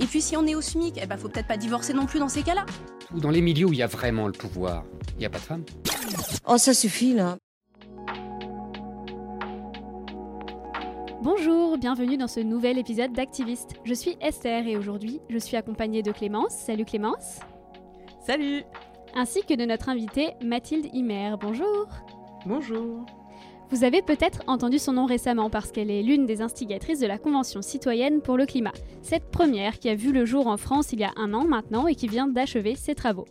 Et puis si on est au SMIC, eh ben faut peut-être pas divorcer non plus dans ces cas-là. Dans les milieux où il y a vraiment le pouvoir, il n'y a pas de femmes. Oh, ça suffit là. Bonjour, bienvenue dans ce nouvel épisode d'Activiste. Je suis Esther et aujourd'hui, je suis accompagnée de Clémence. Salut Clémence. Salut. Ainsi que de notre invitée Mathilde Himer. Bonjour. Bonjour. Vous avez peut-être entendu son nom récemment parce qu'elle est l'une des instigatrices de la Convention citoyenne pour le climat. Cette première qui a vu le jour en France il y a un an maintenant et qui vient d'achever ses travaux.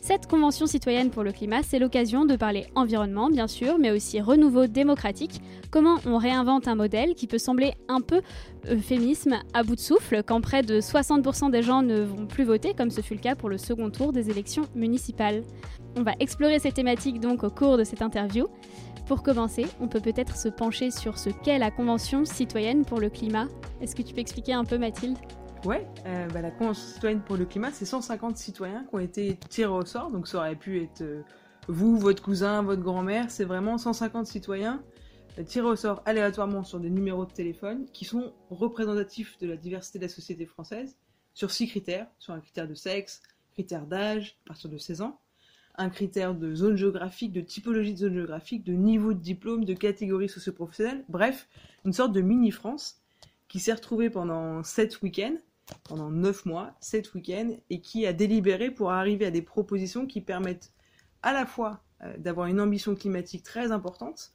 Cette Convention citoyenne pour le climat, c'est l'occasion de parler environnement, bien sûr, mais aussi renouveau démocratique, comment on réinvente un modèle qui peut sembler un peu euphémisme à bout de souffle quand près de 60% des gens ne vont plus voter, comme ce fut le cas pour le second tour des élections municipales? On va explorer ces thématiques donc au cours de cette interview. Pour commencer, on peut peut-être se pencher sur ce qu'est la Convention citoyenne pour le climat. Est-ce que tu peux expliquer un peu Mathilde? Ouais, euh, bah, la Convention citoyenne pour le climat, c'est 150 citoyens qui ont été tirés au sort, donc ça aurait pu être euh, vous, votre cousin, votre grand-mère, c'est vraiment 150 citoyens euh, tirés au sort aléatoirement sur des numéros de téléphone qui sont représentatifs de la diversité de la société française sur six critères, sur un critère de sexe, critère d'âge, à partir de 16 ans, un critère de zone géographique, de typologie de zone géographique, de niveau de diplôme, de catégorie socio-professionnelle, bref, une sorte de mini-France qui s'est retrouvée pendant 7 week-ends, pendant 9 mois, 7 week-ends, et qui a délibéré pour arriver à des propositions qui permettent à la fois euh, d'avoir une ambition climatique très importante,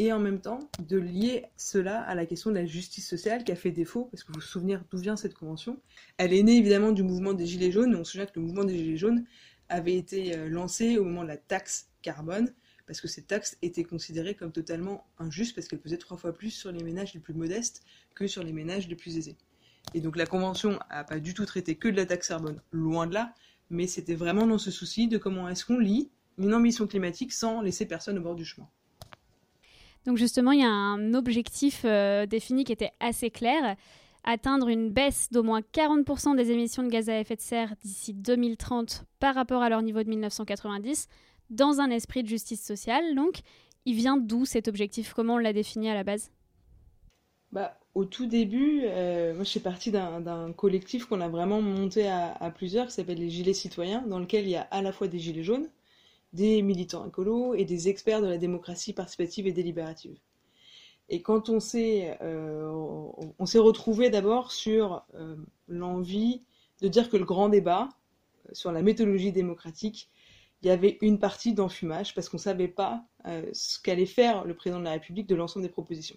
et en même temps de lier cela à la question de la justice sociale qui a fait défaut, parce que vous vous souvenez d'où vient cette convention. Elle est née évidemment du mouvement des Gilets jaunes, et on se souvient que le mouvement des Gilets jaunes avait été euh, lancée au moment de la taxe carbone, parce que cette taxe était considérée comme totalement injuste, parce qu'elle pesait trois fois plus sur les ménages les plus modestes que sur les ménages les plus aisés. Et donc la Convention n'a pas du tout traité que de la taxe carbone, loin de là, mais c'était vraiment dans ce souci de comment est-ce qu'on lit une ambition climatique sans laisser personne au bord du chemin. Donc justement, il y a un objectif euh, défini qui était assez clair atteindre une baisse d'au moins 40% des émissions de gaz à effet de serre d'ici 2030 par rapport à leur niveau de 1990, dans un esprit de justice sociale. Donc, il vient d'où cet objectif? Comment on l'a défini à la base? Bah, Au tout début, euh, moi je suis partie d'un collectif qu'on a vraiment monté à, à plusieurs, qui s'appelle les Gilets citoyens, dans lequel il y a à la fois des Gilets jaunes, des militants écolos et des experts de la démocratie participative et délibérative. Et quand on s'est euh, on s'est retrouvé d'abord sur euh, l'envie de dire que le grand débat euh, sur la méthodologie démocratique, il y avait une partie d'enfumage parce qu'on ne savait pas ce qu'allait faire le président de la République de l'ensemble des propositions.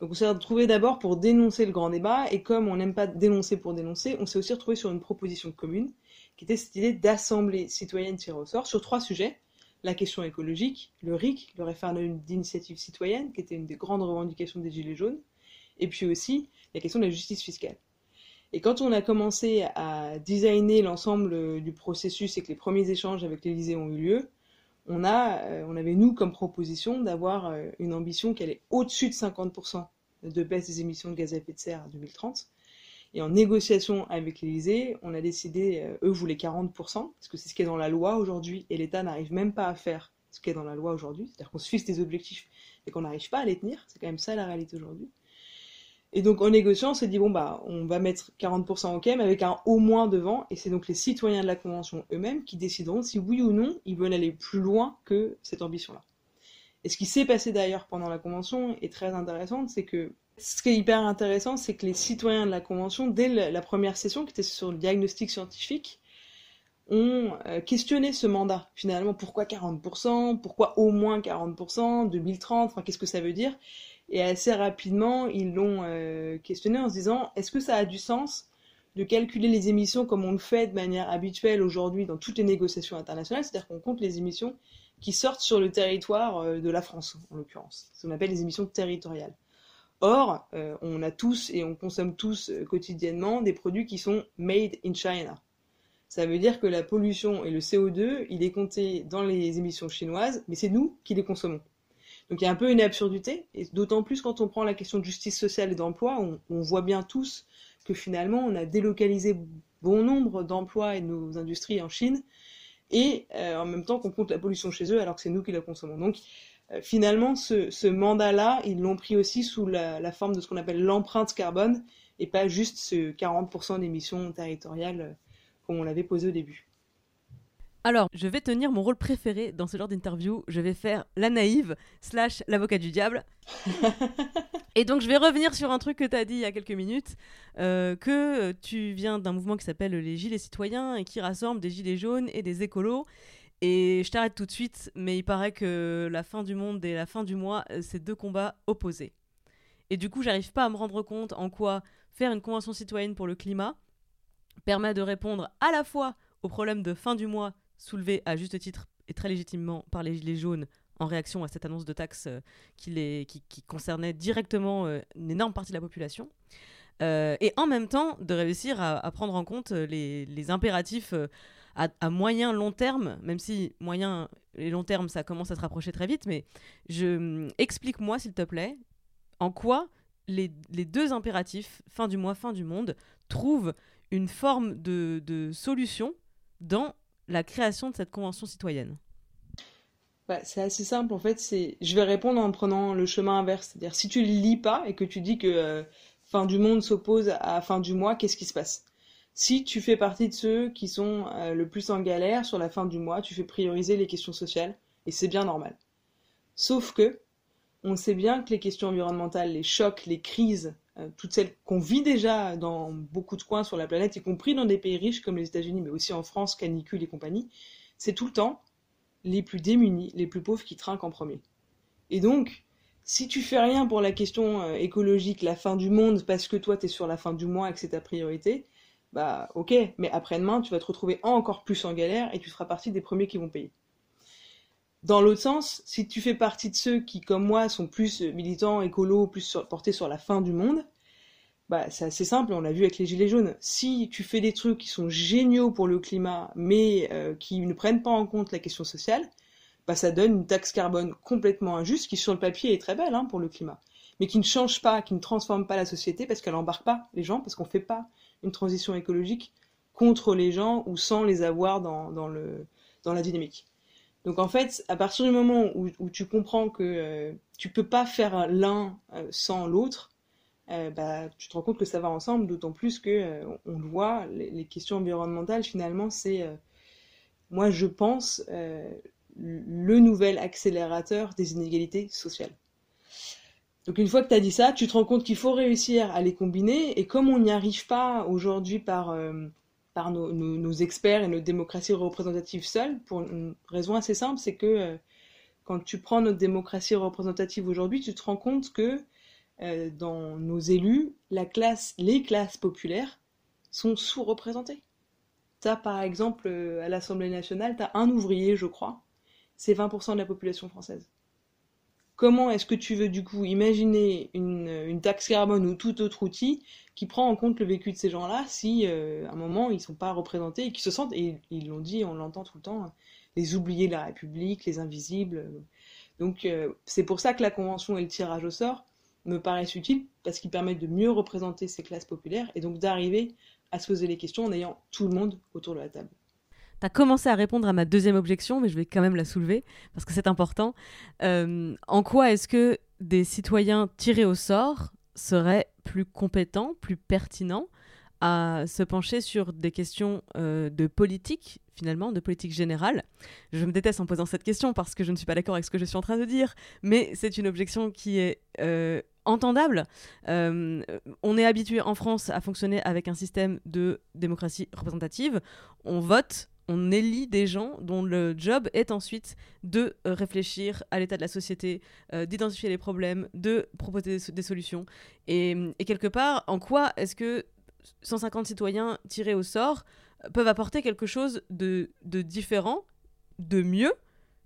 Donc on s'est retrouvé d'abord pour dénoncer le grand débat et comme on n'aime pas dénoncer pour dénoncer, on s'est aussi retrouvé sur une proposition commune qui était cette idée d'assemblée citoyenne tirée au sort sur trois sujets la question écologique, le RIC, le référendum d'initiative citoyenne, qui était une des grandes revendications des Gilets jaunes, et puis aussi la question de la justice fiscale. Et quand on a commencé à designer l'ensemble du processus et que les premiers échanges avec l'Élysée ont eu lieu, on, euh, avait nous comme proposition d'avoir euh, une ambition qui allait au-dessus de 50% de baisse des émissions de gaz à effet de serre à 2030, et en négociation avec l'Élysée, on a décidé, euh, eux voulaient 40%, parce que c'est ce qui est dans la loi aujourd'hui, et l'État n'arrive même pas à faire ce qui est dans la loi aujourd'hui. C'est-à-dire qu'on se fixe des objectifs et qu'on n'arrive pas à les tenir. C'est quand même ça la réalité aujourd'hui. Et donc en négociant, on s'est dit, bon, bah, on va mettre 40% OK, mais avec un au moins devant, et c'est donc les citoyens de la Convention eux-mêmes qui décideront si oui ou non ils veulent aller plus loin que cette ambition-là. Et ce qui s'est passé d'ailleurs pendant la Convention est très intéressant, c'est que Ce qui est hyper intéressant, c'est que les citoyens de la Convention, dès la première session, qui était sur le diagnostic scientifique, ont euh, questionné ce mandat. Finalement, pourquoi 40% Pourquoi au moins 40% 2030 Enfin, qu'est-ce que ça veut dire? Et assez rapidement, ils l'ont euh, questionné en se disant, est-ce que ça a du sens de calculer les émissions comme on le fait de manière habituelle aujourd'hui dans toutes les négociations internationales, c'est-à-dire qu'on compte les émissions qui sortent sur le territoire euh, de la France, en l'occurrence, ce qu'on appelle les émissions territoriales. Or, on a tous et on consomme tous quotidiennement des produits qui sont made in China. Ça veut dire que la pollution et le CO2, il est compté dans les émissions chinoises, mais c'est nous qui les consommons. Donc il y a un peu une absurdité, et d'autant plus quand on prend la question de justice sociale et d'emploi, on, voit bien tous que finalement on a délocalisé bon nombre d'emplois et de nos industries en Chine, et euh, en même temps qu'on compte la pollution chez eux alors que c'est nous qui la consommons. Donc euh, finalement, ce, mandat-là, ils l'ont pris aussi sous la, la forme de ce qu'on appelle l'empreinte carbone, et pas juste ce 40% d'émissions territoriales comme on l'avait posé au début. Alors, je vais tenir mon rôle préféré dans ce genre d'interview. Je vais faire la naïve slash l'avocat du diable. et donc, je vais revenir sur un truc que tu as dit il y a quelques minutes, euh, que tu viens d'un mouvement qui s'appelle les Gilets citoyens et qui rassemble des gilets jaunes et des écolos. Et je t'arrête tout de suite, mais il paraît que la fin du monde et la fin du mois, euh, c'est deux combats opposés. Et du coup, j'arrive pas à me rendre compte en quoi faire une convention citoyenne pour le climat, permet de répondre à la fois aux problèmes de fin du mois soulevés à juste titre et très légitimement par les Gilets jaunes en réaction à cette annonce de taxe euh, qui, qui, concernait directement euh, une énorme partie de la population. Et en même temps de réussir à, prendre en compte les, impératifs à, moyen long terme, même si moyen et long terme ça commence à se rapprocher très vite, mais je explique-moi s'il te plaît en quoi les, les, deux impératifs, fin du mois, fin du monde, trouvent une forme de, solution dans la création de cette convention citoyenne bah, C'est assez simple en fait. C'est, je vais répondre en prenant le chemin inverse. C'est-à-dire si tu ne lis pas et que tu dis que euh, fin du monde s'oppose à fin du mois, qu'est-ce qui se passe? Si tu fais partie de ceux qui sont euh, le plus en galère sur la fin du mois, tu fais prioriser les questions sociales et c'est bien normal. Sauf que on sait bien que les questions environnementales, les chocs, les crises euh, toutes celles qu'on vit déjà dans beaucoup de coins sur la planète, y compris dans des pays riches comme les États-Unis, mais aussi en France, canicule et compagnie, c'est tout le temps les plus démunis, les plus pauvres qui trinquent en premier. Et donc, si tu fais rien pour la question euh, écologique, la fin du monde, parce que toi tu es sur la fin du mois et que c'est ta priorité, bah ok, mais après-demain tu vas te retrouver encore plus en galère et tu seras partie des premiers qui vont payer. Dans l'autre sens, si tu fais partie de ceux qui, comme moi, sont plus militants, écolos, plus portés sur la fin du monde, bah, c'est assez simple, on l'a vu avec les Gilets jaunes. Si tu fais des trucs qui sont géniaux pour le climat, mais euh, qui ne prennent pas en compte la question sociale, bah, ça donne une taxe carbone complètement injuste, qui sur le papier est très belle hein, pour le climat, mais qui ne change pas, qui ne transforme pas la société, parce qu'elle n'embarque pas les gens, parce qu'on ne fait pas une transition écologique contre les gens ou sans les avoir dans, le, dans la dynamique. Donc en fait, à partir du moment où, tu comprends que euh, tu peux pas faire l'un euh, sans l'autre, euh, bah, tu te rends compte que ça va ensemble, d'autant plus que on le voit, les, questions environnementales finalement, c'est, moi je pense, le nouvel accélérateur des inégalités sociales. Donc une fois que tu as dit ça, tu te rends compte qu'il faut réussir à les combiner, et comme on n'y arrive pas aujourd'hui par par nos, experts et nos démocraties représentatives seules, pour une raison assez simple, c'est que euh, quand tu prends notre démocratie représentative aujourd'hui, tu te rends compte que euh, dans nos élus, les classes populaires sont sous-représentées. Tu as par exemple euh, à l'Assemblée nationale, tu as un ouvrier, je crois, c'est 20% de la population française. Comment est-ce que tu veux du coup imaginer une, taxe carbone ou tout autre outil qui prend en compte le vécu de ces gens-là si euh, à un moment ils ne sont pas représentés et qui se sentent, et ils l'ont dit, on l'entend tout le temps, les oubliés de la République, les invisibles. Donc euh, c'est pour ça que la convention et le tirage au sort me paraissent utiles parce qu'ils permettent de mieux représenter ces classes populaires et donc d'arriver à se poser les questions en ayant tout le monde autour de la table. Tu as commencé à répondre à ma deuxième objection, mais je vais quand même la soulever parce que c'est important. Euh, en quoi est-ce que des citoyens tirés au sort seraient plus compétents, plus pertinents à se pencher sur des questions euh, de politique, finalement, de politique générale? Je me déteste en posant cette question parce que je ne suis pas d'accord avec ce que je suis en train de dire, mais c'est une objection qui est euh, entendable. On est habitué en France à fonctionner avec un système de démocratie représentative. On vote on élit des gens dont le job est ensuite de réfléchir à l'état de la société, d'identifier les problèmes, de proposer des, solutions. Et, et, quelque part, en quoi est-ce que 150 citoyens tirés au sort euh, peuvent apporter quelque chose de, différent, de mieux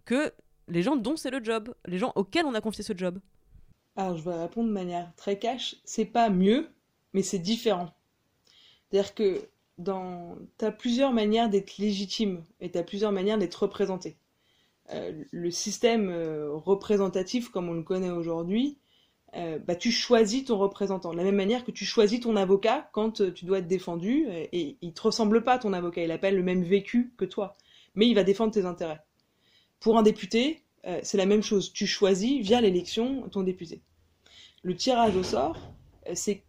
que les gens dont c'est le job, les gens auxquels on a confié ce job? Alors, je vais répondre de manière très cash. C'est pas mieux, mais c'est différent. C'est-à-dire que dans... tu as plusieurs manières d'être légitime et tu as plusieurs manières d'être représenté. Euh, le système euh, représentatif, comme on le connaît aujourd'hui, euh, bah, tu choisis ton représentant. De la même manière que tu choisis ton avocat quand tu dois être défendu, et, il te ressemble pas ton avocat, il appelle le même vécu que toi, mais il va défendre tes intérêts. Pour un député, c'est la même chose. Tu choisis via l'élection ton député. Le tirage au sort, c'est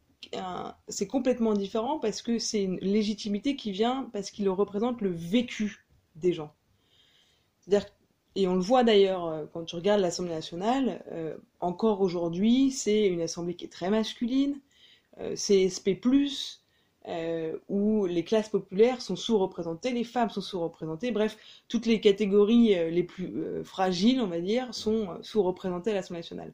complètement différent parce que c'est une légitimité qui vient parce qu'il représente le vécu des gens. Et on le voit d'ailleurs euh, quand tu regardes l'Assemblée nationale, euh, encore aujourd'hui, c'est une assemblée qui est très masculine, euh, CSP+, où les classes populaires sont sous-représentées, les femmes sont sous-représentées, bref, toutes les catégories les plus fragiles, on va dire, sont sous-représentées à l'Assemblée nationale.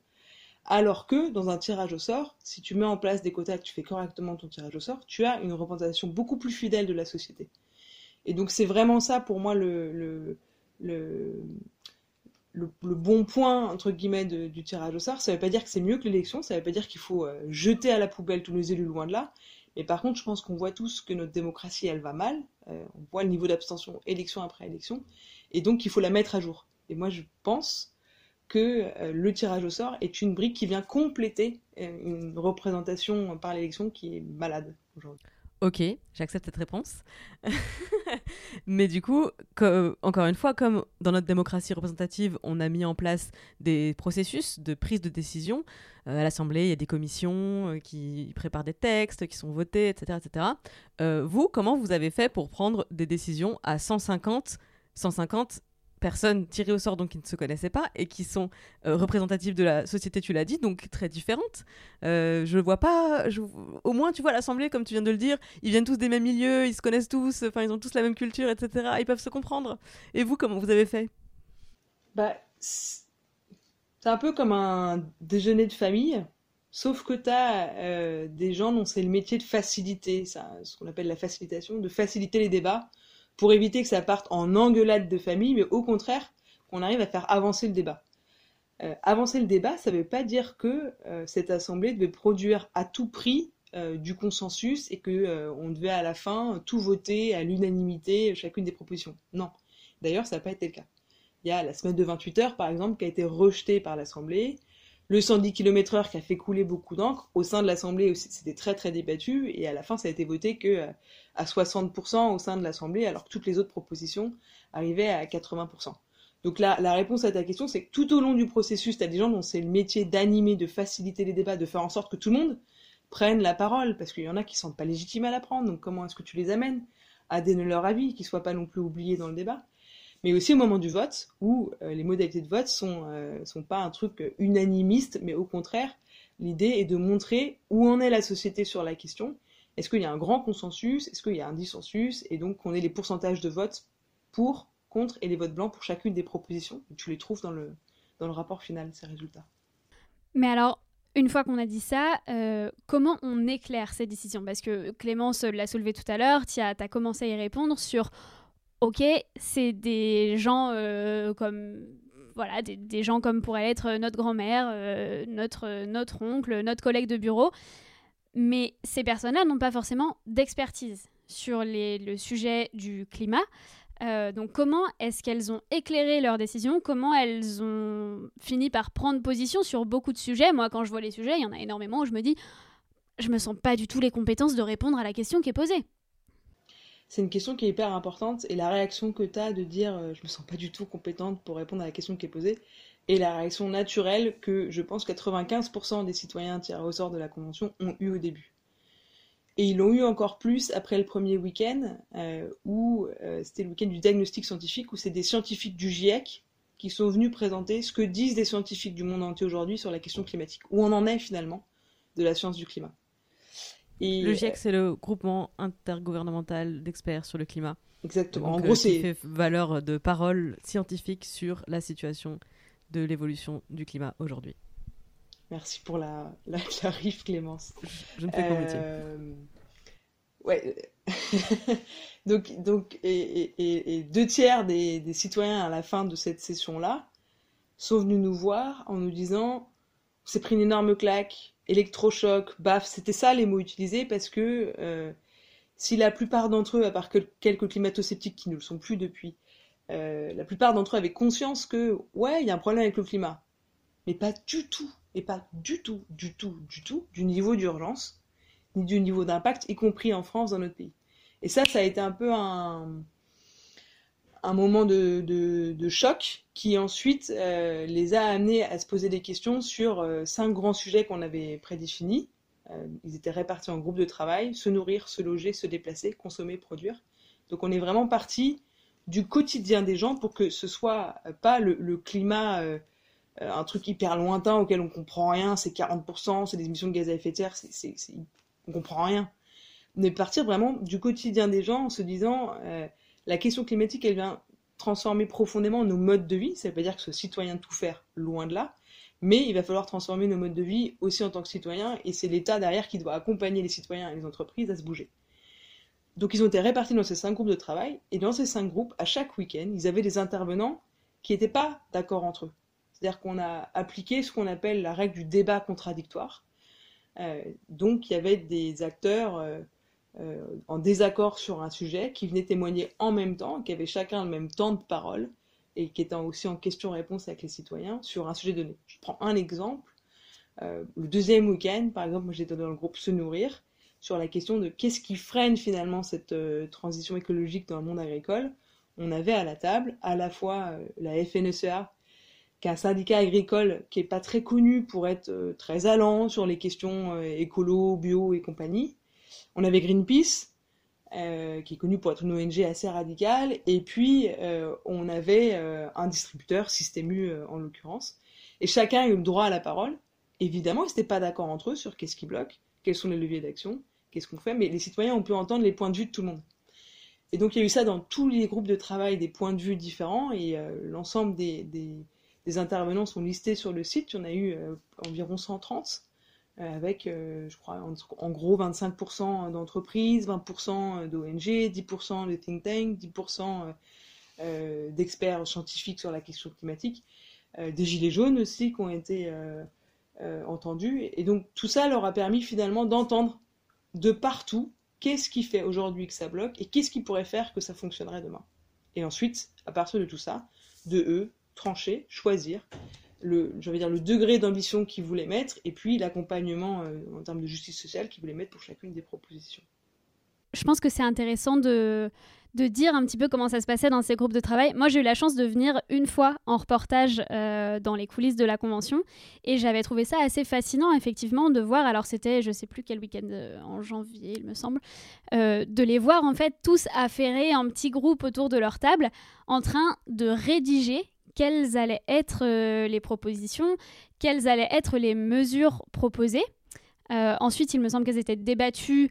Alors que dans un tirage au sort, si tu mets en place des quotas, que tu fais correctement ton tirage au sort, tu as une représentation beaucoup plus fidèle de la société. Et donc c'est vraiment ça pour moi le, le, le, bon point entre guillemets du tirage au sort. Ça ne veut pas dire que c'est mieux que l'élection, ça ne veut pas dire qu'il faut euh, jeter à la poubelle tous les élus loin de là. Mais par contre, je pense qu'on voit tous que notre démocratie, elle va mal. Euh, on voit le niveau d'abstention élection après élection, et donc il faut la mettre à jour. Et moi, je pense que euh, le tirage au sort est une brique qui vient compléter une représentation par l'élection qui est malade aujourd'hui. Ok, j'accepte cette réponse. Mais du coup, encore une fois, comme dans notre démocratie représentative, on a mis en place des processus de prise de décision. Euh, à l'Assemblée, il y a des commissions euh, qui préparent des textes, qui sont votés, etc. etc. Euh, vous, comment vous avez fait pour prendre des décisions à 150, 150 personnes tirées au sort donc qui ne se connaissaient pas et qui sont euh, représentatives de la société, tu l'as dit, donc très différentes. Euh, je vois pas. Au moins, tu vois, l'Assemblée, comme tu viens de le dire, ils viennent tous des mêmes milieux, ils se connaissent tous, enfin, ils ont tous la même culture, etc. Ils peuvent se comprendre. Et vous, comment vous avez fait? Bah, c'est un peu comme un déjeuner de famille. Sauf que tu as euh, des gens dont c'est le métier de faciliter, ça, ce qu'on appelle la facilitation, de faciliter les débats pour éviter que ça parte en engueulade de famille, mais au contraire, qu'on arrive à faire avancer le débat. Euh, avancer le débat, ça ne veut pas dire que euh, cette assemblée devait produire à tout prix euh, du consensus et que on devait à la fin tout voter à l'unanimité chacune des propositions. Non. D'ailleurs, ça n'a pas été le cas. Il y a la semaine de 28 heures, par exemple, qui a été rejetée par l'Assemblée le 110 km/h qui a fait couler beaucoup d'encre. Au sein de l'Assemblée, c'était très très débattu et à la fin, ça a été voté que euh, à 60% au sein de l'Assemblée, alors que toutes les autres propositions arrivaient à 80%. Donc là, la réponse à ta question, c'est que tout au long du processus, tu as des gens dont c'est le métier d'animer, de faciliter les débats, de faire en sorte que tout le monde prenne la parole, parce qu'il y en a qui ne sont pas légitimes à la prendre, donc comment est-ce que tu les amènes à donner leur avis, qu'ils ne soient pas non plus oubliés dans le débat? Mais aussi au moment du vote, où euh, les modalités de vote sont, euh, sont pas un truc unanimiste, mais au contraire, l'idée est de montrer où en est la société sur la question. Est-ce qu'il y a un grand consensus? Est-ce qu'il y a un dissensus? Et donc qu'on ait les pourcentages de votes pour, contre et les votes blancs pour chacune des propositions. Tu les trouves dans le, dans le rapport final, ces résultats. Mais alors, une fois qu'on a dit ça, euh, comment on éclaire ces décisions? Parce que Clémence l'a soulevé tout à l'heure, tu as, commencé à y répondre sur ok, c'est des gens euh, comme voilà, des, gens comme pourrait être notre grand-mère, euh, notre, oncle, notre collègue de bureau. Mais ces personnes-là n'ont pas forcément d'expertise sur le sujet du climat. Euh, donc comment est-ce qu'elles ont éclairé leurs décisions? Comment elles ont fini par prendre position sur beaucoup de sujets? Moi, quand je vois les sujets, il y en a énormément où je me dis, je me sens pas du tout les compétences de répondre à la question qui est posée c'est une question qui est hyper importante et la réaction que tu as de dire euh, je me sens pas du tout compétente pour répondre à la question qui est posée est la réaction naturelle que je pense 95% des citoyens tirés au sort de la Convention ont eu au début. Et ils l'ont eu encore plus après le premier week-end, euh, où euh, c'était le week-end du diagnostic scientifique, où c'est des scientifiques du GIEC qui sont venus présenter ce que disent des scientifiques du monde entier aujourd'hui sur la question climatique, où on en est finalement de la science du climat. Et, le GIEC, c'est le groupement intergouvernemental d'experts sur le climat. Exactement. Donc, en gros, euh, c'est qui fait valeur de parole scientifique sur la situation de l'évolution du climat aujourd'hui. Merci pour la, la Clémence. Je ne fais métier. Euh, Ouais. donc, donc et, et, et, deux tiers des, des, citoyens à la fin de cette session-là sont venus nous voir en nous disant on s'est pris une énorme claque, électrochoc, baf, c'était ça les mots utilisés parce que euh, si la plupart d'entre eux, à part que quelques climato-sceptiques qui ne le sont plus depuis, euh, la plupart d'entre eux avaient conscience que ouais, il y a un problème avec le climat, mais pas du tout, et pas du tout, du tout, du tout, du niveau d'urgence ni du niveau d'impact, y compris en France, dans notre pays. Et ça, ça a été un peu un, un moment de, choc qui ensuite euh, les a amenés à se poser des questions sur euh, cinq grands sujets qu'on avait prédéfinis. Euh, ils étaient répartis en groupes de travail, se nourrir, se loger, se déplacer, consommer, produire. Donc on est vraiment parti du quotidien des gens pour que ce soit pas le, climat, un truc hyper lointain auquel on comprend rien, c'est 40%, c'est des émissions de gaz à effet de serre, c'est on comprend rien. Mais partir vraiment du quotidien des gens en se disant la question climatique, elle vient transformer profondément nos modes de vie. Ça ne veut pas dire que ce citoyen tout faire, loin de là. Mais il va falloir transformer nos modes de vie aussi en tant que citoyen, et c'est l'État derrière qui doit accompagner les citoyens et les entreprises à se bouger. Donc ils ont été répartis dans ces cinq groupes de travail, et dans ces cinq groupes, à chaque week-end, ils avaient des intervenants qui n'étaient pas d'accord entre eux. C'est-à-dire qu'on a appliqué ce qu'on appelle la règle du débat contradictoire. Euh, donc il y avait des acteurs euh, euh, en désaccord sur un sujet qui venaient témoigner en même temps, qui avaient chacun le même temps de parole et qui étaient aussi en question-réponse avec les citoyens sur un sujet donné. Je prends un exemple. le deuxième week-end, par exemple, j'étais dans le groupe Se Nourrir sur la question de qu'est-ce qui freine finalement cette transition écologique dans le monde agricole. On avait à la table à la fois la FNSEA un syndicat agricole qui est pas très connu pour être euh, très allant sur les questions euh, écolo, bio et compagnie. On avait Greenpeace, euh, qui est connu pour être une ONG assez radicale, et puis on avait un distributeur, Système en l'occurrence, et chacun a eu le droit à la parole. Évidemment, ils n'étaient pas d'accord entre eux sur qu'est-ce qui bloque, quels sont les leviers d'action, qu'est-ce qu'on fait, mais les citoyens ont pu entendre les points de vue de tout le monde. Et donc il y a eu ça dans tous les groupes de travail, des points de vue différents, et l'ensemble des, des intervenants sont listés sur le site. Il y en a eu euh, environ 130, euh, avec, euh, je crois, en, gros 25% d'entreprises, 20% d'ONG, 10% de think tank, 10% d'experts scientifiques sur la question climatique, des gilets jaunes aussi qui ont été entendus. Et donc tout ça leur a permis finalement d'entendre de partout qu'est-ce qui fait aujourd'hui que ça bloque et qu'est-ce qui pourrait faire que ça fonctionnerait demain. Et ensuite, à partir de tout ça, de eux, trancher, choisir le, dire, le degré d'ambition qu'ils voulaient mettre et puis l'accompagnement euh, en termes de justice sociale qu'ils voulaient mettre pour chacune des propositions. Je pense que c'est intéressant de, de dire un petit peu comment ça se passait dans ces groupes de travail. Moi, j'ai eu la chance de venir une fois en reportage euh, dans les coulisses de la convention et j'avais trouvé ça assez fascinant, effectivement, de voir. Alors, c'était, je sais plus quel week-end euh, en janvier, il me semble, de les voir en fait tous affairés en petits groupes autour de leur table en train de rédiger quelles allaient être euh, les propositions, quelles allaient être les mesures proposées. Euh, ensuite, il me semble qu'elles étaient débattues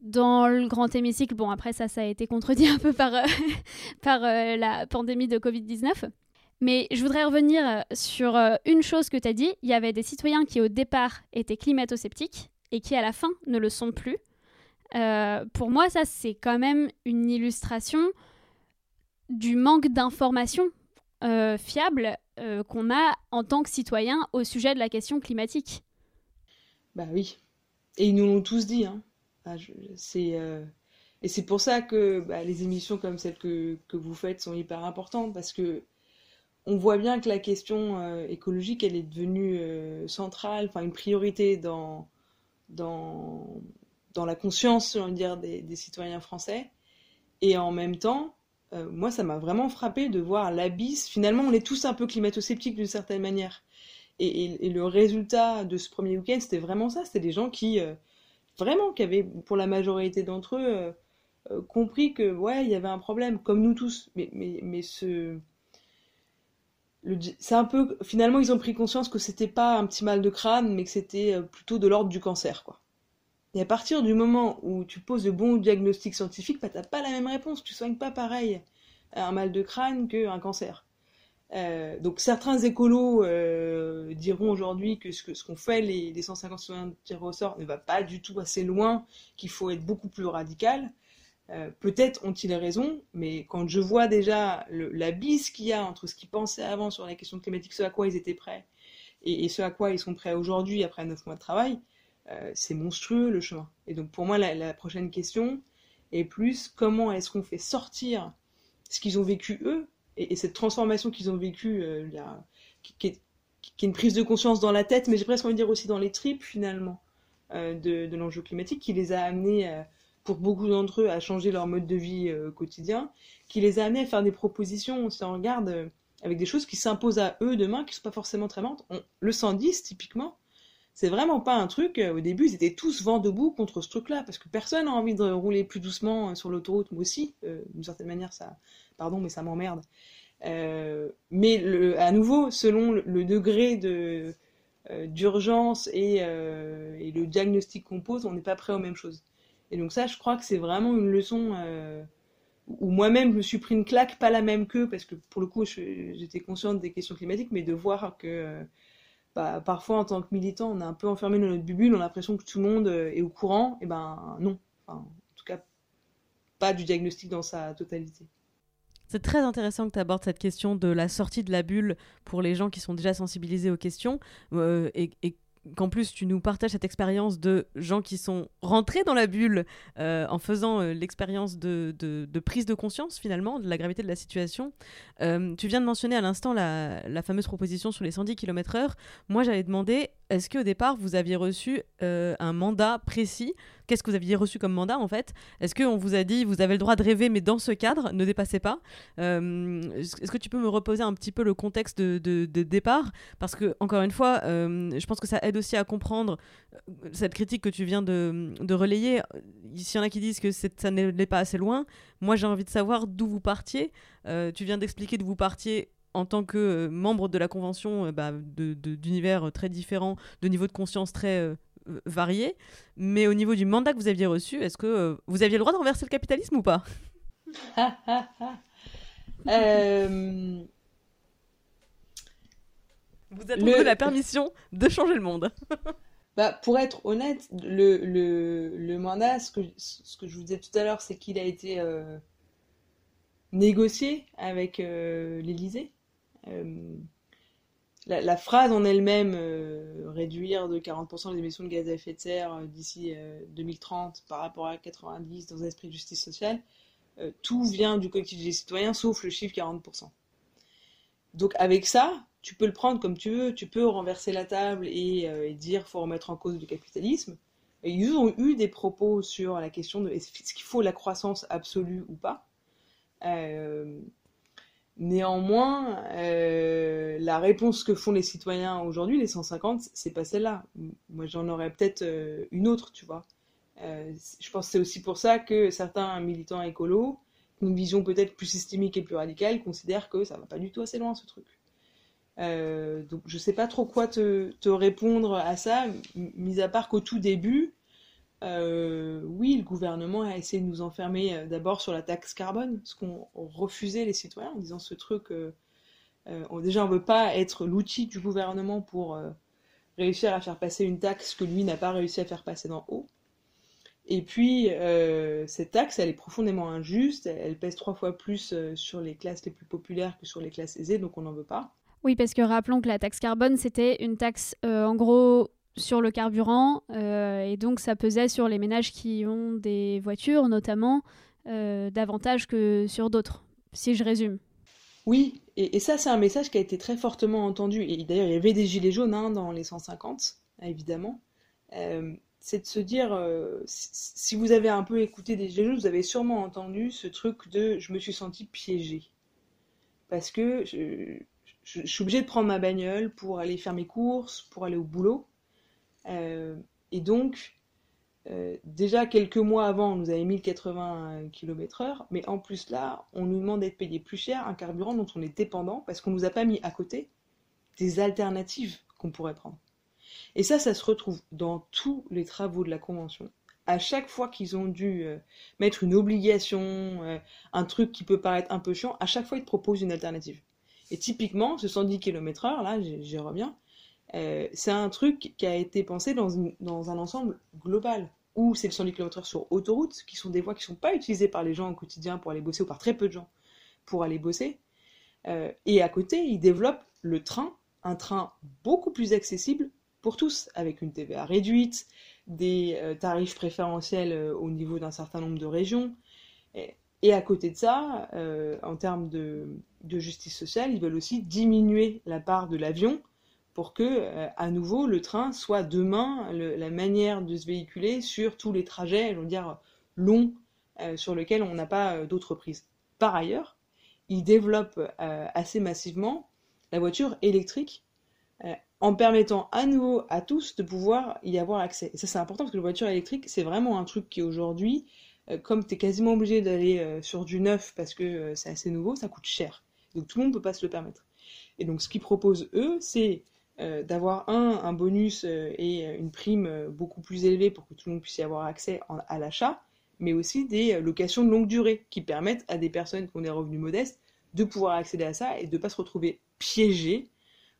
dans le grand hémicycle. Bon, après ça, ça a été contredit un peu par, euh, par la pandémie de Covid-19. Mais je voudrais revenir sur une chose que tu as dit. Il y avait des citoyens qui au départ étaient climato-sceptiques et qui à la fin ne le sont plus. pour moi, ça, c'est quand même une illustration du manque d'information euh, fiable euh, qu'on a en tant que citoyen au sujet de la question climatique. Bah oui. Et ils nous l'ont tous dit. Hein. c'est, euh, Et c'est pour ça que bah, les émissions comme celles que, que, vous faites sont hyper importantes parce que on voit bien que la question écologique, elle est devenue centrale, enfin une priorité dans, dans, dans la conscience, dire, des citoyens français. Et en même temps, euh, moi, ça m'a vraiment frappé de voir l'abysse. Finalement, on est tous un peu climato-sceptiques d'une certaine manière. Et, le résultat de ce premier week-end, c'était vraiment ça. C'était des gens qui, euh, vraiment, qui avaient, pour la majorité d'entre eux, compris que, ouais, il y avait un problème, comme nous tous. Mais, mais, mais ce. C'est un peu. Finalement, ils ont pris conscience que c'était pas un petit mal de crâne, mais que c'était plutôt de l'ordre du cancer, quoi. Et à partir du moment où tu poses de bons diagnostics scientifiques, bah, tu n'as pas la même réponse. Tu soignes pas pareil un mal de crâne qu'un cancer. Euh, donc certains écolos euh, diront aujourd'hui que ce qu'ont ce fait les, les 150 citoyens tirés au sort ne va pas du tout assez loin, qu'il faut être beaucoup plus radical. Euh, Peut-être ont-ils raison, mais quand je vois déjà le, la bise qu'il y a entre ce qu'ils pensaient avant sur la question climatique, ce à quoi ils étaient prêts, et, et ce à quoi ils sont prêts aujourd'hui après 9 mois de travail, euh, c'est monstrueux le chemin. Et donc pour moi, la, prochaine question est plus comment est-ce qu'on fait sortir ce qu'ils ont vécu eux et, et cette transformation qu'ils ont vécue, euh, qui, est, une prise de conscience dans la tête, mais j'ai presque envie de dire aussi dans les tripes finalement euh, de, l'enjeu climatique, qui les a amenés pour beaucoup d'entre eux à changer leur mode de vie quotidien, qui les a amenés à faire des propositions, si on regarde, avec des choses qui s'imposent à eux demain, qui ne sont pas forcément très marrantes. On, le 110 typiquement, c'est vraiment pas un truc. Euh, au début, ils étaient tous vent debout contre ce truc-là, parce que personne n'a envie de rouler plus doucement euh, sur l'autoroute. Moi aussi, euh, d'une certaine manière, ça, pardon, mais ça m'emmerde. Mais le, à nouveau, selon le, degré de d'urgence et, et, le diagnostic qu'on pose, on n'est pas prêt aux mêmes choses. Et donc ça, je crois que c'est vraiment une leçon où moi-même je me suis pris une claque, pas la même qu'eux, parce que pour le coup, j'étais consciente des questions climatiques, mais de voir que bah, parfois en tant que militant, on est un peu enfermé dans notre bulle, on a l'impression que tout le monde euh, est au courant, et ben non. En tout cas, pas du diagnostic dans sa totalité. C'est très intéressant que tu abordes cette question de la sortie de la bulle pour les gens qui sont déjà sensibilisés aux questions euh, qu'en plus tu nous partages cette expérience de gens qui sont rentrés dans la bulle euh, en faisant euh, l'expérience de, de, de, prise de conscience finalement de la gravité de la situation. Euh, tu viens de mentionner à l'instant la, la, fameuse proposition sur les 110 km/h. Moi j'avais demandé est-ce qu'au départ vous aviez reçu euh, un mandat précis? Qu'est-ce que vous aviez reçu comme mandat en fait? Est-ce qu'on vous a dit vous avez le droit de rêver mais dans ce cadre, ne dépassez pas? Euh, Est-ce que tu peux me reposer un petit peu le contexte de, départ? Parce que encore une fois, euh, je pense que ça aide aussi à comprendre cette critique que tu viens de, de relayer. S'il y en a qui disent que ça n'est pas assez loin, moi j'ai envie de savoir d'où vous partiez. Tu viens d'expliquer d'où vous partiez en tant que membre de la convention bah, d'univers très différents, de niveau de conscience très variés. Mais au niveau du mandat que vous aviez reçu, est-ce que euh, vous aviez le droit de renverser le capitalisme ou pas? Euh... Vous avez le... la permission de changer le monde. bah, pour être honnête, le, le, le mandat, ce que, ce que je vous disais tout à l'heure, c'est qu'il a été euh, négocié avec euh, l'Élysée. Euh, la, phrase en elle-même, euh, réduire de 40% les émissions de gaz à effet de serre euh, d'ici euh, 2030 par rapport à 90 dans un esprit de justice sociale, tout vient du collectif des citoyens sauf le chiffre 40%. Donc avec ça, tu peux le prendre comme tu veux, tu peux renverser la table et, euh, et dire faut remettre en cause le capitalisme. Ils ont eu des propos sur la question de est-ce qu'il faut la croissance absolue ou pas. Néanmoins, euh, la réponse que font les citoyens aujourd'hui, les 150, c'est pas celle-là. Moi, j'en aurais peut-être euh, une autre, tu vois. Euh, je pense que c'est aussi pour ça que certains militants écolos, une vision peut-être plus systémique et plus radicale, considèrent que ça va pas du tout assez loin, ce truc. Donc, je sais pas trop quoi te répondre à ça, mis à part qu'au tout début, euh, oui, le gouvernement a essayé de nous enfermer euh, d'abord sur la taxe carbone, ce qu'ont refusé les citoyens en disant ce truc. Euh, on, déjà, on veut pas être l'outil du gouvernement pour réussir à faire passer une taxe que lui n'a pas réussi à faire passer d'en haut. Et puis, cette taxe, elle est profondément injuste. Elle pèse trois fois plus sur les classes les plus populaires que sur les classes aisées, donc on n'en veut pas. Oui, parce que rappelons que la taxe carbone, c'était une taxe, en gros, sur le carburant euh, et donc ça pesait sur les ménages qui ont des voitures notamment euh, davantage que sur d'autres, si je résume. Oui, et, ça c'est un message qui a été très fortement entendu, et d'ailleurs il y avait des gilets jaunes hein, dans les 150, évidemment, euh, c'est de se dire, si vous avez un peu écouté des gilets jaunes, vous avez sûrement entendu ce truc de je me suis senti piégé. Parce que je, je, je suis obligée de prendre ma bagnole pour aller faire mes courses, pour aller au boulot. Euh, et donc, euh, déjà quelques mois avant, on nous avait mis le 80 km/h, mais en plus là, on nous demande d'être payé plus cher un carburant dont on est dépendant parce qu'on nous a pas mis à côté des alternatives qu'on pourrait prendre. Et ça, ça se retrouve dans tous les travaux de la Convention. À chaque fois qu'ils ont dû euh, mettre une obligation, un truc qui peut paraître un peu chiant, à chaque fois ils te proposent une alternative. Et typiquement, ce 110 km/h, là, j'y reviens, euh, c'est un truc qui a été pensé dans, un ensemble global, où c'est le 110 km/h sur autoroute, qui sont des voies qui ne sont pas utilisées par les gens au quotidien pour aller bosser, ou par très peu de gens pour aller bosser. et à côté, ils développent le train, un train beaucoup plus accessible pour tous, avec une TVA réduite, des euh, tarifs préférentiels euh, au niveau d'un certain nombre de régions. Et, à côté de ça, euh, en termes de, justice sociale, ils veulent aussi diminuer la part de l'avion pour que, à nouveau, le train soit demain la manière de se véhiculer sur tous les trajets, je dire, longs, sur lesquels on n'a pas d'autres prises. Par ailleurs, ils développent assez massivement la voiture électrique en permettant à nouveau à tous de pouvoir y avoir accès. Et ça c'est important parce que la voiture électrique c'est vraiment un truc qui aujourd'hui, euh, comme tu es quasiment obligé d'aller euh, sur du neuf parce que euh, c'est assez nouveau, ça coûte cher. Donc tout le monde ne peut pas se le permettre. Et donc ce qu'ils proposent eux, c'est d'avoir un, un bonus et une prime beaucoup plus élevée pour que tout le monde puisse y avoir accès à l'achat, mais aussi des locations de longue durée qui permettent à des personnes qui ont des revenus modestes de pouvoir accéder à ça et de ne pas se retrouver piégées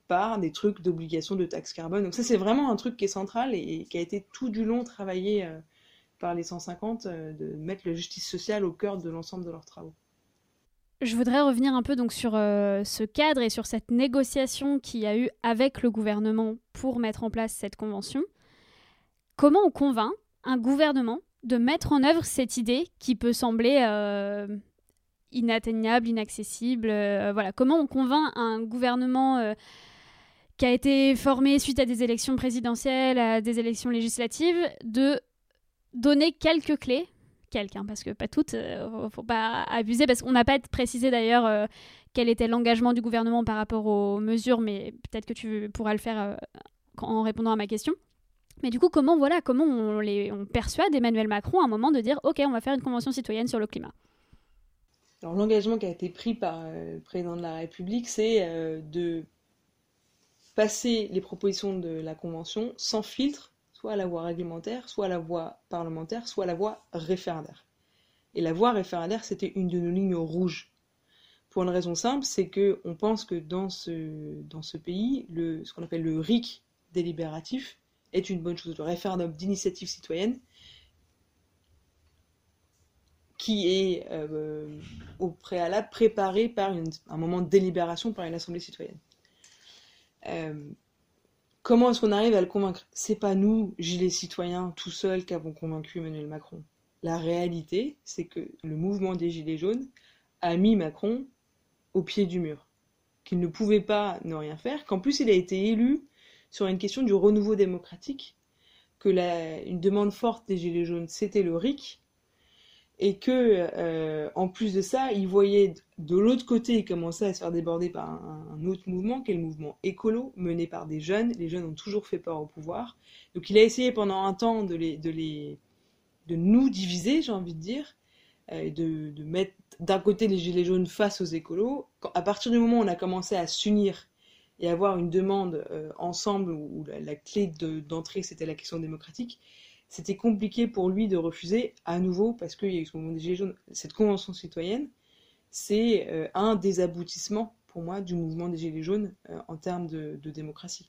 par des trucs d'obligation de taxe carbone. Donc ça, c'est vraiment un truc qui est central et, qui a été tout du long travaillé euh, par les 150, euh, de mettre la justice sociale au cœur de l'ensemble de leurs travaux. Je voudrais revenir un peu donc sur euh, ce cadre et sur cette négociation qu'il y a eu avec le gouvernement pour mettre en place cette convention. Comment on convainc un gouvernement de mettre en œuvre cette idée qui peut sembler inatteignable, inaccessible Voilà, comment on convainc un gouvernement qui a été formé suite à des élections présidentielles, à des élections législatives, de donner quelques clés, quelques, parce que pas toutes, euh, faut pas abuser, parce qu'on n'a pas précisé d'ailleurs euh, quel était l'engagement du gouvernement par rapport aux mesures, mais peut-être que tu pourras le faire euh, en répondant à ma question. Mais du coup, comment voilà, comment on, les, persuade Emmanuel Macron à un moment de dire, ok, on va faire une convention citoyenne sur le climat? Alors l'engagement qui a été pris par le président de la République, c'est de passer les propositions de la Convention sans filtre, soit la voie réglementaire, soit la voie parlementaire, soit la voie référendaire. Et la voie référendaire, c'était une de nos lignes rouges. Pour une raison simple, c'est que on pense que dans ce, pays, ce qu'on appelle le RIC délibératif est une bonne chose, le référendum d'initiative citoyenne, qui est euh, au préalable préparé par un moment de délibération par une assemblée citoyenne. Euh, comment est-ce qu'on arrive à le convaincre? C'est pas nous, gilets citoyens, tout seuls, qui avons convaincu Emmanuel Macron. La réalité, c'est que le mouvement des gilets jaunes a mis Macron au pied du mur, qu'il ne pouvait pas ne rien faire, qu'en plus il a été élu sur une question du renouveau démocratique, que la, une demande forte des gilets jaunes, c'était le RIC, et que euh, en plus de ça, il voyait de l'autre côté, il commençait à se faire déborder par un, autre mouvement, qui est le mouvement écolo, mené par des jeunes. Les jeunes ont toujours fait peur au pouvoir. Donc il a essayé pendant un temps de les, de les, de nous diviser, j'ai envie de dire, euh, de, de mettre d'un côté les gilets jaunes face aux écolos. Quand, à partir du moment où on a commencé à s'unir et avoir une demande euh, ensemble où, la, clé d'entrée c'était la question démocratique, c'était compliqué pour lui de refuser à nouveau parce qu'il y a eu ce mouvement des Gilets jaunes. Cette convention citoyenne, c'est euh, un des aboutissements pour moi du mouvement des Gilets jaunes euh, en termes de, démocratie.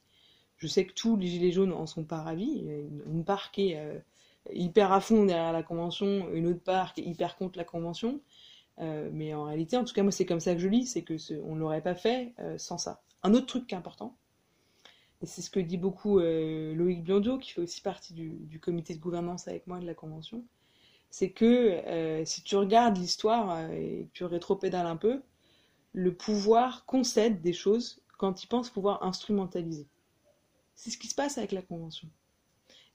Je sais que tous les Gilets jaunes en sont pas ravis. Il y a une, part qui est euh, hyper à fond derrière la convention, une autre part qui est hyper contre la convention. mais en réalité, en tout cas, moi, c'est comme ça que je lis, c'est que on ne l'aurait pas fait sans ça. Un autre truc qui est important, et c'est ce que dit beaucoup euh, Loïc Blondeau, qui fait aussi partie du, comité de gouvernance avec moi de la Convention, c'est que euh, si tu regardes l'histoire euh, et que tu rétropédales un peu, le pouvoir concède des choses quand il pense pouvoir instrumentaliser. C'est ce qui se passe avec la Convention.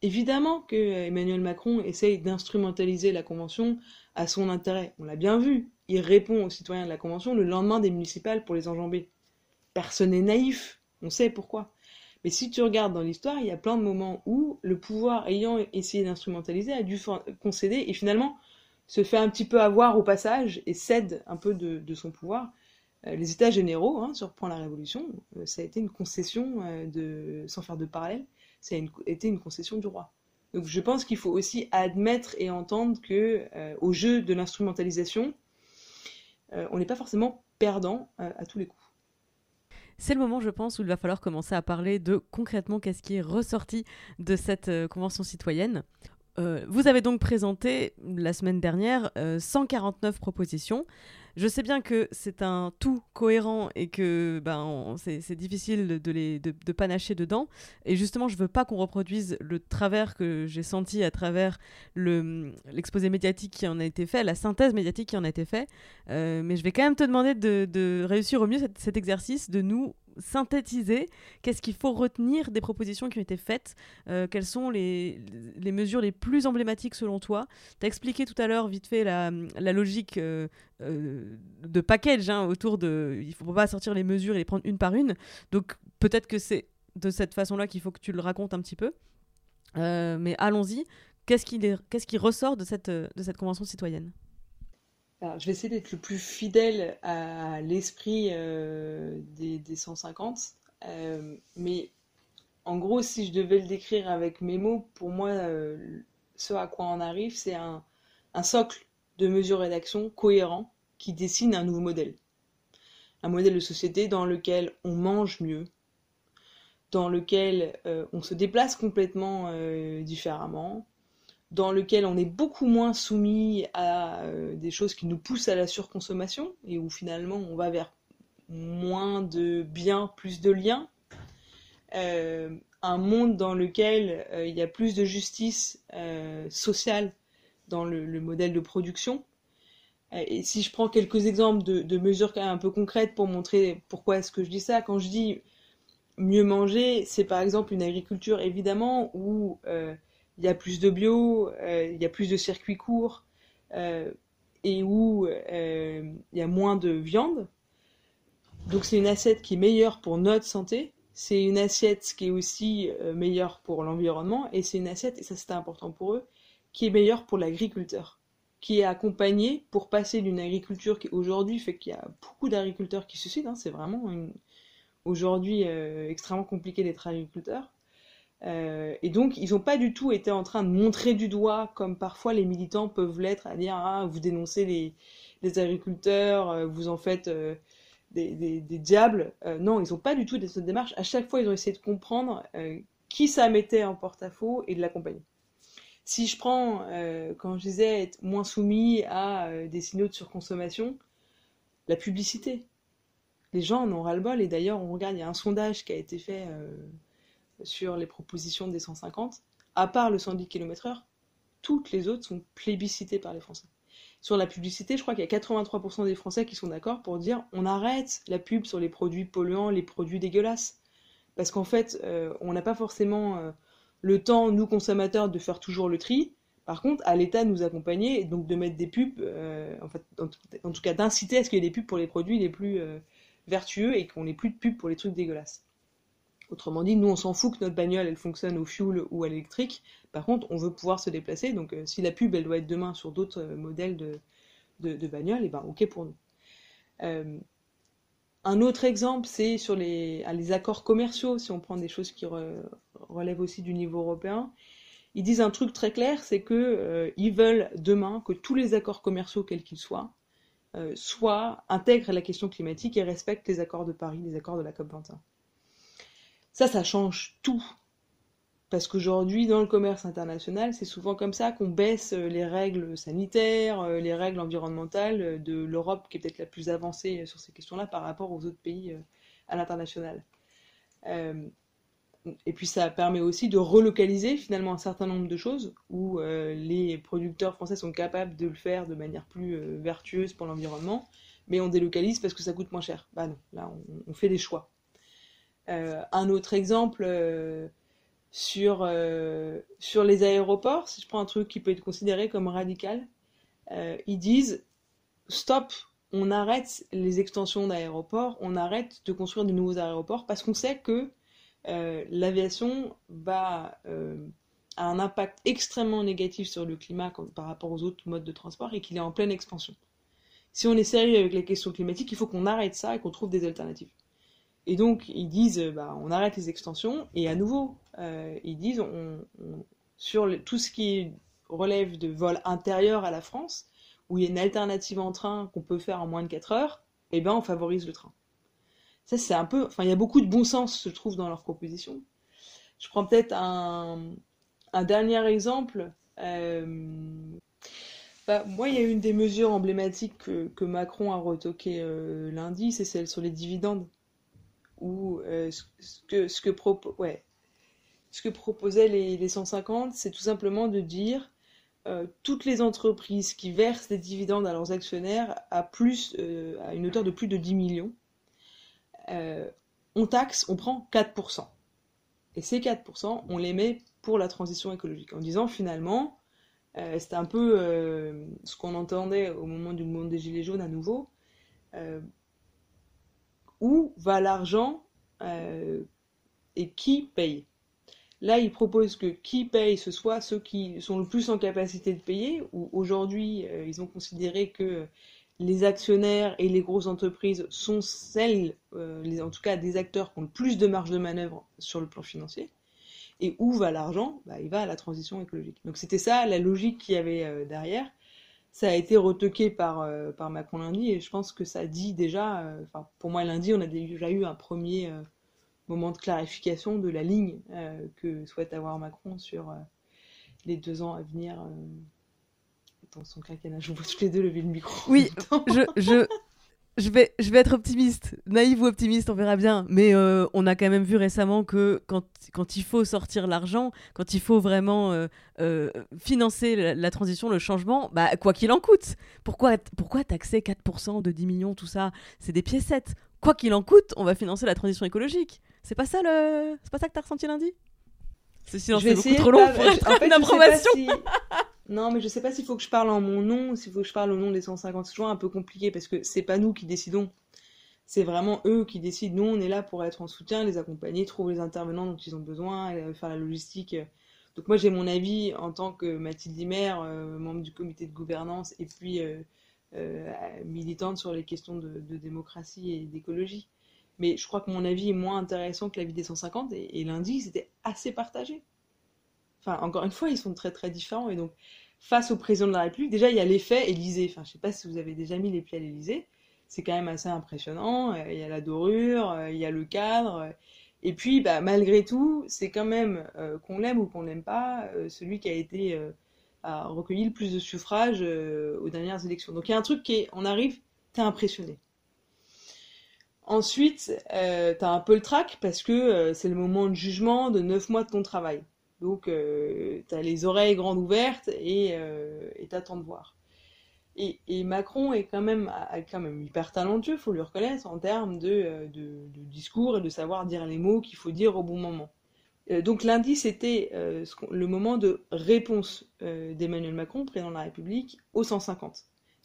Évidemment que Emmanuel Macron essaye d'instrumentaliser la Convention à son intérêt. On l'a bien vu. Il répond aux citoyens de la Convention le lendemain des municipales pour les enjamber. Personne n'est naïf. On sait pourquoi. Mais si tu regardes dans l'histoire, il y a plein de moments où le pouvoir ayant essayé d'instrumentaliser a dû concéder et finalement se fait un petit peu avoir au passage et cède un peu de, son pouvoir. Euh, les États généraux, hein, surprend la Révolution, euh, ça a été une concession euh, de, sans faire de parallèle, ça a été une concession du roi. Donc je pense qu'il faut aussi admettre et entendre que au jeu de l'instrumentalisation, on n'est pas forcément perdant à tous les coups c'est le moment, je pense, où il va falloir commencer à parler de concrètement qu'est-ce qui est ressorti de cette euh, convention citoyenne. Euh, vous avez donc présenté la semaine dernière 149 euh, propositions. Je sais bien que c'est un tout cohérent et que ben, c'est difficile de, les, de, panacher dedans. Et justement, je veux pas qu'on reproduise le travers que j'ai senti à travers l'exposé médiatique qui en a été fait, la synthèse médiatique qui en a été fait. mais je vais quand même te demander de, de réussir au mieux cet exercice, de nous synthétiser qu'est-ce qu'il faut retenir des propositions qui ont été faites, euh, quelles sont les, les, mesures les plus emblématiques selon toi. Tu as expliqué tout à l'heure vite fait la, la logique euh, euh, de package hein, autour de... Il ne faut pas sortir les mesures et les prendre une par une. Donc peut-être que c'est de cette façon-là qu'il faut que tu le racontes un petit peu. mais allons-y. Qu'est-ce qui, ressort de cette, de cette convention citoyenne? Je vais essayer d'être le plus fidèle à l'esprit euh, des, 150. Euh, mais en gros, si je devais le décrire avec mes mots, pour moi, euh, ce à quoi on arrive, c'est un, socle de mesures et d'actions cohérents qui dessine un nouveau modèle. Un modèle de société dans lequel on mange mieux, dans lequel on se déplace complètement différemment, dans lequel on est beaucoup moins soumis à euh, des choses qui nous poussent à la surconsommation et où finalement on va vers moins de biens, plus de liens. Euh, un monde dans lequel euh, il y a plus de justice sociale dans le, modèle de production. et si je prends quelques exemples de, mesures un peu concrètes pour montrer pourquoi est-ce que je dis ça, quand je dis mieux manger, c'est par exemple une agriculture évidemment où il y a plus de bio, euh, il y a plus de circuits courts euh, et où euh, il y a moins de viande. Donc c'est une assiette qui est meilleure pour notre santé, c'est une assiette qui est aussi meilleure pour l'environnement et c'est une assiette, et ça c'était important pour eux, qui est meilleure pour l'agriculteur, qui est accompagné pour passer d'une agriculture qui aujourd'hui fait qu'il y a beaucoup d'agriculteurs qui se suicident, hein, c'est vraiment aujourd'hui extrêmement compliqué d'être agriculteur, euh, et donc, ils n'ont pas du tout été en train de montrer du doigt, comme parfois les militants peuvent l'être, à dire ah, vous dénoncez les, agriculteurs, euh, vous en faites euh, des, diables. non, ils n'ont pas du tout cette démarche. À chaque fois, ils ont essayé de comprendre qui ça mettait en porte-à-faux et de l'accompagner. Si je prends, quand je disais être moins soumis à des signaux de surconsommation, la publicité. Les gens en ont ras-le-bol, et d'ailleurs, on regarde, il y a un sondage qui a été fait sur les propositions des 150, à part le 110 km/h, toutes les autres sont plébiscitées par les Français. Sur la publicité, je crois qu'il y a 83% des Français qui sont d'accord pour dire on arrête la pub sur les produits polluants, les produits dégueulasses. Parce qu'en fait, euh, on n'a pas forcément euh, le temps, nous consommateurs, de faire toujours le tri. Par contre, à l'État de nous accompagner et donc de mettre des pubs, euh, en, fait, en, tout cas d'inciter à ce qu'il y ait des pubs pour les produits les plus vertueux et qu'on n'ait plus de pubs pour les trucs dégueulasses. Autrement dit, nous on s'en fout que notre bagnole elle fonctionne au fuel ou à l'électrique. Par contre, on veut pouvoir se déplacer. Donc euh, si la pub elle doit être demain sur d'autres euh, modèles de, de, bagnoles, et eh ben ok pour nous. Euh, un autre exemple, c'est sur les, ah, les, accords commerciaux, si on prend des choses qui relèvent aussi du niveau européen. Ils disent un truc très clair, c'est que ils veulent demain que tous les accords commerciaux, quels qu'ils soient, soient intègrent la question climatique et respectent les accords de Paris, les accords de la COP 21. Ça, ça change tout. Parce qu'aujourd'hui, dans le commerce international, c'est souvent comme ça qu'on baisse euh, les règles sanitaires, euh, les règles environnementales de l'Europe, qui est peut-être la plus avancée euh, sur ces questions-là par rapport aux autres pays à l'international. et puis ça permet aussi de relocaliser finalement un certain nombre de choses où les producteurs français sont capables de le faire de manière plus vertueuse pour l'environnement, mais on délocalise parce que ça coûte moins cher. Bah non, là on fait des choix. Euh, un autre exemple euh, sur, euh, sur les aéroports, si je prends un truc qui peut être considéré comme radical, ils disent stop, on arrête les extensions d'aéroports, on arrête de construire de nouveaux aéroports parce qu'on sait que l'aviation a un impact extrêmement négatif sur le climat par rapport aux autres modes de transport et qu'il est en pleine expansion. Si on est sérieux avec les questions climatiques, il faut qu'on arrête ça et qu'on trouve des alternatives. Et donc, ils disent, bah, on arrête les extensions, et à nouveau, ils disent, on, sur tout ce qui relève de vol intérieur à la France, où il y a une alternative en train qu'on peut faire en moins de 4 heures, eh ben on favorise le train. Ça, c'est un peu. Enfin, il y a beaucoup de bon sens, je trouve, dans leur proposition. Je prends peut-être un, dernier exemple. Euh, bah, moi, il y a une des mesures emblématiques que, Macron a retoqué euh, lundi, c'est celle sur les dividendes. Ou euh, ce, que, ce, que proposaient les, les 150, c'est tout simplement de dire euh, toutes les entreprises qui versent des dividendes à leurs actionnaires à, plus, euh, à une hauteur de plus de 10 millions, on taxe, on prend 4%. Et ces 4%, on les met pour la transition écologique. En disant finalement, c'était un peu ce qu'on entendait au moment du mouvement des Gilets jaunes à nouveau, où va l'argent et qui paye Là, il propose que qui paye, ce soit ceux qui sont le plus en capacité de payer, ou aujourd'hui, euh, ils ont considéré que les actionnaires et les grosses entreprises sont celles, euh, en tout cas des acteurs qui ont le plus de marge de manœuvre sur le plan financier. Et où va l'argent? Bah, Il va à la transition écologique. Donc c'était ça la logique qu'il y avait euh, derrière. Ça a été retoqué par, par Macron lundi et je pense que ça dit déjà, enfin pour moi lundi on a déjà eu un premier moment de clarification de la ligne euh, que souhaite avoir Macron sur euh, les deux ans à venir euh, dans son quinquennat. Je vous vois tous les deux lever le micro. Oui, je, je, je, vais, je vais être optimiste, naïf ou optimiste, on verra bien. Mais on a quand même vu récemment que quand, quand il faut sortir l'argent, quand il faut vraiment financer la, transition, le changement, bah, quoi qu'il en coûte. Pourquoi, pourquoi taxer 4% de 10 millions, tout ça? C'est des piécettes. Quoi qu'il en coûte, on va financer la transition écologique. C'est pas ça le. C'est pas ça que t'as ressenti lundi? C'est sinon c'est beaucoup trop long pour être une approbation. Non, mais je sais pas s'il faut que je parle en mon nom, s'il faut que je parle au nom des 150. C'est toujours un peu compliqué parce que c'est pas nous qui décidons. C'est vraiment eux qui décident. Nous, on est là pour être en soutien, les accompagner, trouver les intervenants dont ils ont besoin, faire la logistique. Donc moi, j'ai mon avis en tant que Mathilde Dimer, euh, membre du comité de gouvernance, et puis euh, euh, militante sur les questions de démocratie et d'écologie mais je crois que mon avis est moins intéressant que l'avis des 150, et, lundi, c'était assez partagé. Encore une fois, ils sont très très différents, et donc, face au président de la République, déjà, il y a l'effet Élysée. Enfin, je sais pas si vous avez déjà mis les pieds à l'Élysée, c'est quand même assez impressionnant, euh, il y a la dorure, euh, il y a le cadre, et puis, bah, malgré tout, c'est quand même, euh, qu'on l'aime ou qu'on l'aime pas, celui qui a été... recueilli le plus de suffrages aux dernières élections. Donc il y a un truc qui est, on arrive, t'es impressionné. Ensuite, euh, tu as un peu le trac parce que c'est le moment de jugement de 9 mois de ton travail. Donc, euh, tu as les oreilles grandes ouvertes et euh, t'attends de voir. Et, Macron est quand même, hyper talentueux, faut lui reconnaître, en termes de, de, discours et de savoir dire les mots qu'il faut dire au bon moment. donc lundi, c'était le moment de réponse d'Emmanuel Macron, président de la République, au 150,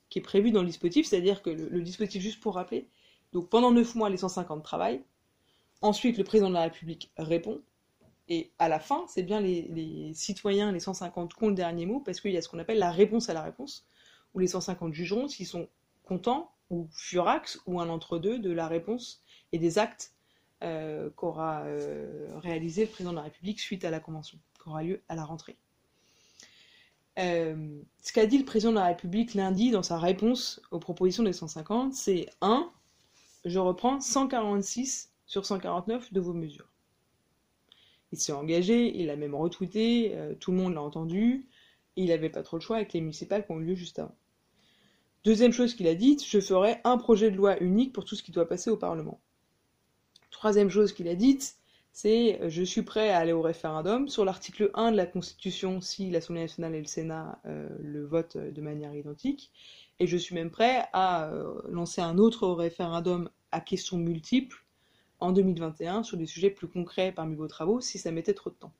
qui est prévu dans le dispositif, c'est-à-dire que le, le dispositif, juste pour rappeler, donc pendant 9 mois, les 150 travaillent. Ensuite, le président de la République répond. Et à la fin, c'est bien les, citoyens, les 150, qui ont le dernier mot, parce qu'il y a ce qu'on appelle la réponse à la réponse, où les 150 jugeront s'ils sont contents, ou furax, ou un entre-deux de la réponse et des actes euh, qu'aura euh, réalisé le président de la République suite à la convention, qui aura lieu à la rentrée. Euh, ce qu'a dit le président de la République lundi dans sa réponse aux propositions des 150, c'est 1 je reprends 146 sur 149 de vos mesures. Il s'est engagé, il a même retweeté, euh, tout le monde l'a entendu, il n'avait pas trop le choix avec les municipales qui ont eu lieu juste avant. Deuxième chose qu'il a dite, je ferai un projet de loi unique pour tout ce qui doit passer au Parlement. Troisième chose qu'il a dite, c'est je suis prêt à aller au référendum sur l'article 1 de la Constitution si l'Assemblée nationale et le Sénat euh, le votent de manière identique. Et je suis même prêt à euh, lancer un autre référendum à questions multiples en 2021 sur des sujets plus concrets parmi vos travaux si ça mettait trop de temps.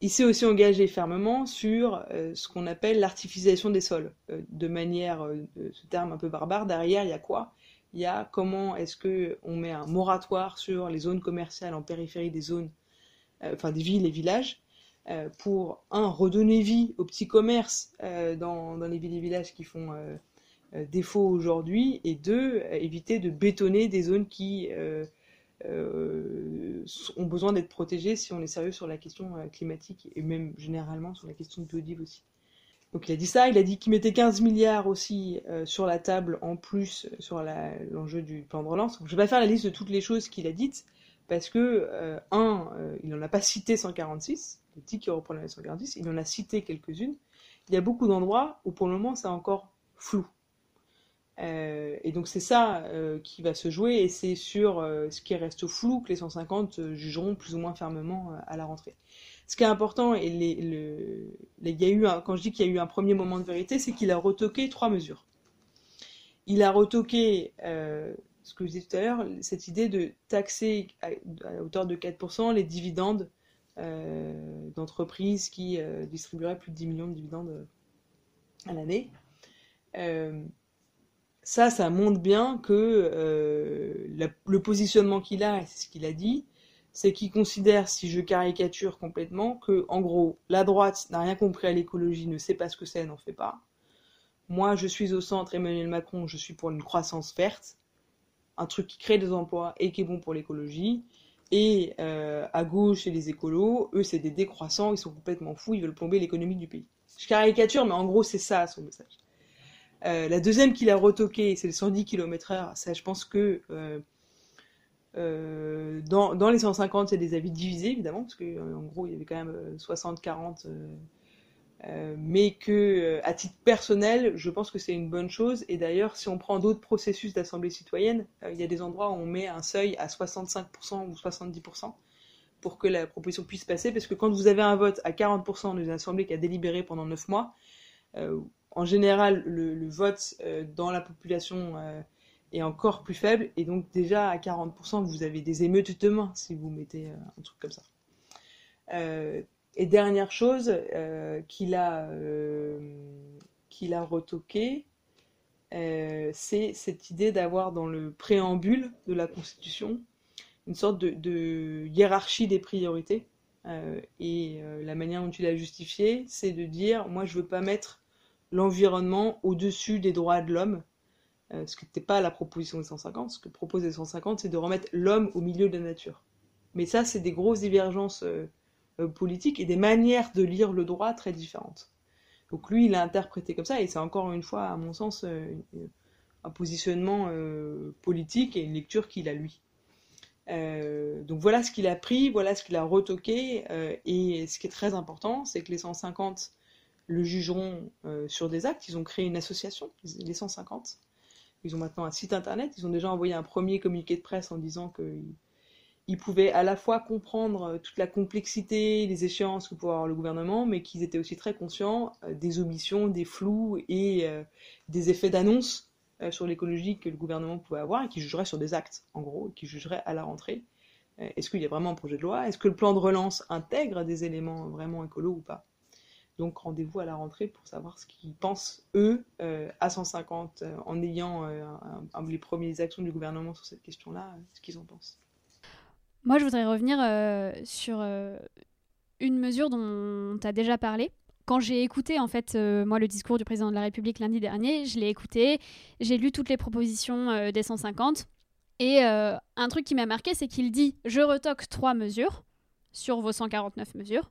Il s'est aussi engagé fermement sur euh, ce qu'on appelle l'artificialisation des sols. Euh, de manière, ce terme un peu barbare, derrière, il y a quoi? Il y a comment est-ce que on met un moratoire sur les zones commerciales en périphérie des zones, euh, enfin des villes et villages, euh, pour un redonner vie aux petits commerces euh, dans, les villes et villages qui font défaut aujourd'hui, et deux éviter de bétonner des zones qui ont besoin d'être protégées si on est sérieux sur la question climatique et même généralement sur la question de biodive aussi. Donc il a dit ça, il a dit qu'il mettait 15 milliards aussi euh, sur la table en plus euh, sur l'enjeu du plan de relance. Je vais pas faire la liste de toutes les choses qu'il a dites parce que euh, un, il n'en a pas cité 146, il dit qu'il reprend les 146, il en a cité quelques-unes. Il y a beaucoup d'endroits où pour le moment c'est encore flou. Et donc c'est ça qui va se jouer et c'est sur ce qui reste flou que les 150 jugeront plus ou moins fermement à la rentrée ce qui est important, et y a eu quand je dis qu'il y a eu un premier moment de vérité, c'est qu'il a retoqué trois mesures. Il a retoqué, euh, ce que je disais tout à l'heure, cette idée de taxer à, hauteur de 4% les dividendes euh, d'entreprises qui euh, distribueraient plus de 10 millions de dividendes à l'année. Ça, ça montre bien que le positionnement qu'il a, c'est ce qu'il a dit, c'est qu'il considère, si je caricature complètement, que en gros, la droite n'a rien compris à l'écologie, ne sait pas ce que c'est, n'en fait pas. Moi, je suis au centre, Emmanuel Macron, je suis pour une croissance verte, un truc qui crée des emplois et qui est bon pour l'écologie. Et euh, à gauche, c'est les écolos, eux, c'est des décroissants, ils sont complètement fous, ils veulent plomber l'économie du pays. Je caricature, mais en gros, c'est ça son message. Euh, la deuxième qu'il a retoqué, c'est le 110 km/h. Ça, je pense que euh, euh, dans, dans, les 150, il y a des avis divisés, évidemment, parce qu'en en gros, il y avait quand même 60-40. Euh, mais que, à titre personnel, je pense que c'est une bonne chose. Et d'ailleurs, si on prend d'autres processus d'assemblée citoyenne, il y a des endroits où on met un seuil à 65% ou 70% pour que la proposition puisse passer. Parce que quand vous avez un vote à 40% d'une assemblée qui a délibéré pendant 9 mois, en général, le, vote dans la population est encore plus faible. Et donc déjà à 40%, vous avez des émeutes demain si vous mettez euh, un truc comme ça. Euh, et dernière chose euh, qu'il a, qu'il a retoqué, c'est cette idée d'avoir dans le préambule de la Constitution une sorte de, hiérarchie des priorités. et la manière dont il a justifié, c'est de dire, moi je veux pas mettre l'environnement au-dessus des droits de l'homme, euh, ce qui n'était pas la proposition des 150. Ce que propose les 150, c'est de remettre l'homme au milieu de la nature. Mais ça, c'est des grosses divergences euh, euh, politiques et des manières de lire le droit très différentes. Donc lui, il a interprété comme ça, et c'est encore une fois, à mon sens, un positionnement politique et une lecture qu'il a lui. donc voilà ce qu'il a pris, voilà ce qu'il a retoqué, et ce qui est très important, c'est que les 150 le jugeront sur des actes. Ils ont créé une association, les 150, ils ont maintenant un site internet. Ils ont déjà envoyé un premier communiqué de presse en disant qu'ils pouvaient à la fois comprendre euh, toute la complexité, les échéances que pouvait avoir le gouvernement, mais qu'ils étaient aussi très conscients euh, des omissions, des flous et euh, des effets d'annonce sur l'écologie que le gouvernement pouvait avoir et qui jugeraient sur des actes, en gros, qui jugeraient à la rentrée. Est-ce qu'il y a vraiment un projet de loi? Est-ce que le plan de relance intègre des éléments vraiment écolos ou pas? Donc rendez-vous à la rentrée pour savoir ce qu'ils pensent, eux, euh, à 150, euh, en ayant euh, les premières actions du gouvernement sur cette question-là, ce qu'ils en pensent. Moi, je voudrais revenir sur une mesure dont tu as déjà parlé. Quand j'ai écouté, en fait, moi, le discours du président de la République lundi dernier, je l'ai écouté, j'ai lu toutes les propositions des 150. Et un truc qui m'a marqué, c'est qu'il dit Je retoque trois mesures sur vos 149 mesures.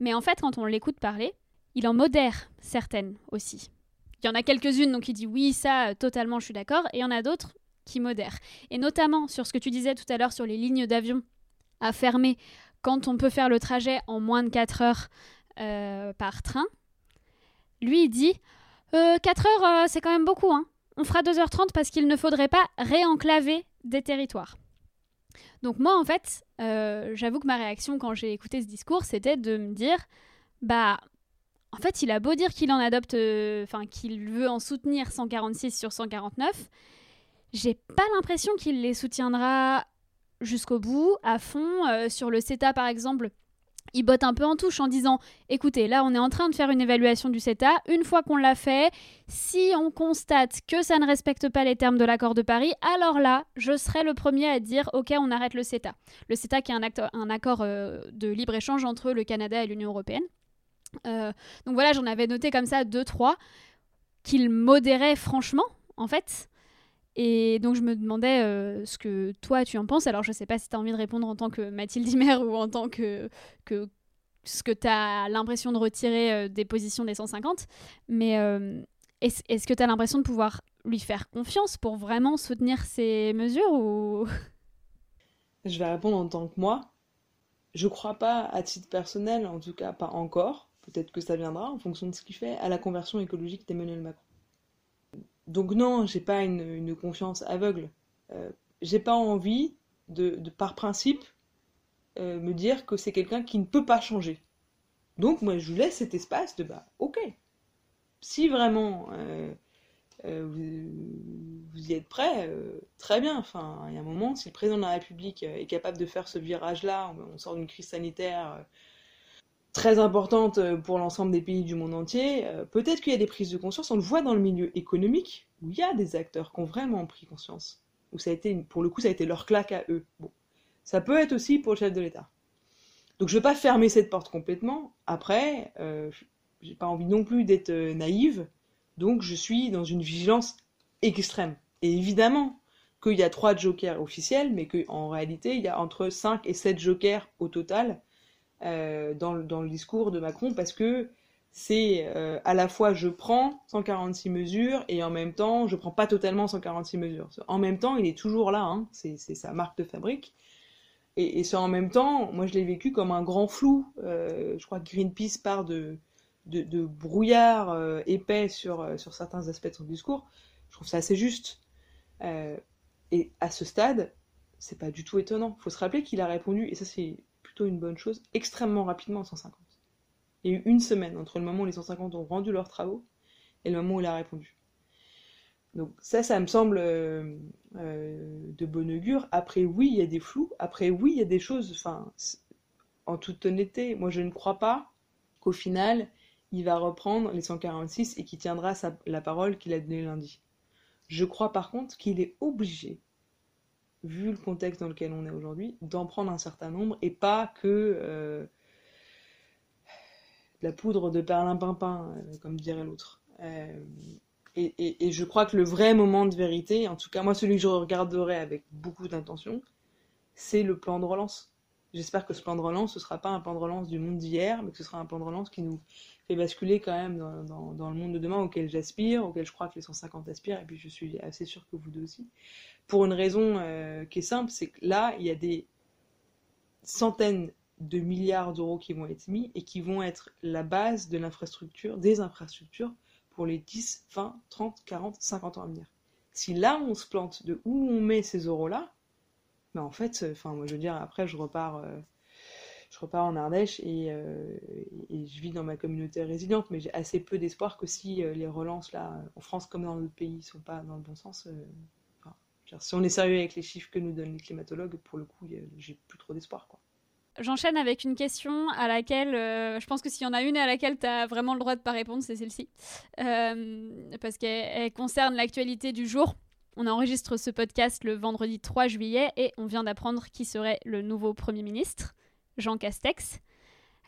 Mais en fait, quand on l'écoute parler, il en modère certaines aussi. Il y en a quelques-unes, donc il dit oui, ça, totalement, je suis d'accord. Et il y en a d'autres qui modèrent. Et notamment sur ce que tu disais tout à l'heure sur les lignes d'avion à fermer quand on peut faire le trajet en moins de 4 heures euh, par train. Lui, dit euh, 4 heures, euh, c'est quand même beaucoup. Hein. On fera 2h30 parce qu'il ne faudrait pas réenclaver des territoires. Donc moi, en fait, euh, j'avoue que ma réaction quand j'ai écouté ce discours, c'était de me dire, bah, en fait, il a beau dire qu'il en adopte, euh, enfin, qu'il veut en soutenir 146 sur 149, j'ai pas l'impression qu'il les soutiendra jusqu'au bout, à fond. Euh, sur le CETA, par exemple, il botte un peu en touche en disant écoutez, là on est en train de faire une évaluation du CETA. Une fois qu'on l'a fait, si on constate que ça ne respecte pas les termes de l'accord de Paris, alors là, je serai le premier à dire ok, on arrête le CETA. Le CETA qui est un, accord euh, de libre-échange entre le Canada et l'Union européenne. Euh, donc voilà, j'en avais noté comme ça deux, trois qu'il modérait franchement, en fait. Et donc je me demandais euh, ce que toi tu en penses. Alors je sais pas si tu as envie de répondre en tant que Mathilde Himer ou en tant que, que ce que tu as l'impression de retirer euh, des positions des 150. Mais euh, est-ce, est que tu as l'impression de pouvoir lui faire confiance pour vraiment soutenir ces mesures ou... Je vais répondre en tant que moi. Je crois pas à titre personnel, en tout cas pas encore. Peut-être que ça viendra en fonction de ce qu'il fait à la conversion écologique d'Emmanuel Macron. Donc non, j'ai pas une, confiance aveugle. Euh, j'ai pas envie de, par principe, euh, me dire que c'est quelqu'un qui ne peut pas changer. Donc moi, je vous laisse cet espace de bah, ok. Si vraiment euh, vous, y êtes prêt, très bien. Enfin, il y a un moment, si le président de la République est capable de faire ce virage-là, on sort d'une crise sanitaire très importante euh, pour l'ensemble des pays du monde entier. Euh, peut-être qu'il y a des prises de conscience. On le voit dans le milieu économique où il y a des acteurs qui ont vraiment pris conscience. Où ça a été, pour le coup, ça a été leur claque à eux. Bon, ça peut être aussi pour le chef de l'État. Donc je ne veux pas fermer cette porte complètement. Après, euh, j'ai pas envie non plus d'être euh, naïve. Donc je suis dans une vigilance extrême. Et évidemment qu'il y a trois jokers officiels, mais qu'en réalité, il y a entre 5 et 7 jokers au total euh, dans, le discours de Macron parce que c'est euh, à la fois je prends 146 mesures et en même temps je prends pas totalement 146 mesures. En même temps, il est toujours là, hein, c'est sa marque de fabrique. Et, ça en même temps, moi je l'ai vécu comme un grand flou. Euh, je crois que Greenpeace part de, brouillard épais sur, sur certains aspects de son discours. Je trouve ça assez juste. et à ce stade, c'est pas du tout étonnant. Il faut se rappeler qu'il a répondu, et ça c'est une bonne chose, extrêmement rapidement en 150. Il y a eu une semaine entre le moment où les 150 ont rendu leurs travaux et le moment où il a répondu. Donc ça, ça me semble euh, euh, de bon augure. Après, oui, il y a des flous. Après, oui, il y a des choses. En toute honnêteté, moi, je ne crois pas qu'au final, il va reprendre les 146 et qu'il tiendra la parole qu'il a donnée lundi. Je crois par contre qu'il est obligé vu le contexte dans lequel on est aujourd'hui, d'en prendre un certain nombre et pas que euh, la poudre de perlimpinpin, euh, comme dirait l'autre. Euh, et, et, je crois que le vrai moment de vérité, en tout cas moi celui que je regarderai avec beaucoup d'intention, c'est le plan de relance. J'espère que ce plan de relance, ce ne sera pas un plan de relance du monde d'hier, mais que ce sera un plan de relance qui nous fait basculer quand même dans, le monde de demain auquel j'aspire, auquel je crois que les 150 aspirent, et puis je suis assez sûr que vous deux aussi pour une raison euh, qui est simple, c'est que là, il y a des centaines de milliards d'euros qui vont être mis et qui vont être la base de l'infrastructure, des infrastructures pour les 10, 20, 30, 40, 50 ans à venir. Si là on se plante de où on met ces euros-là, ben en fait, enfin moi je veux dire, après je repars, euh, je repars en Ardèche euh, et, je vis dans ma communauté résiliente, mais j'ai assez peu d'espoir que si les relances là, en France comme dans d'autres pays, sont pas dans le bon sens, si on est sérieux avec les chiffres que nous donnent les climatologues, pour le coup, j'ai plus trop d'espoir. J'enchaîne avec une question à laquelle, euh, je pense que s'il y en a une à laquelle tu as vraiment le droit de pas répondre, c'est celle-ci. Euh, parce qu'elle concerne l'actualité du jour. On enregistre ce podcast le vendredi 3 juillet et on vient d'apprendre qui serait le nouveau Premier ministre, Jean Castex.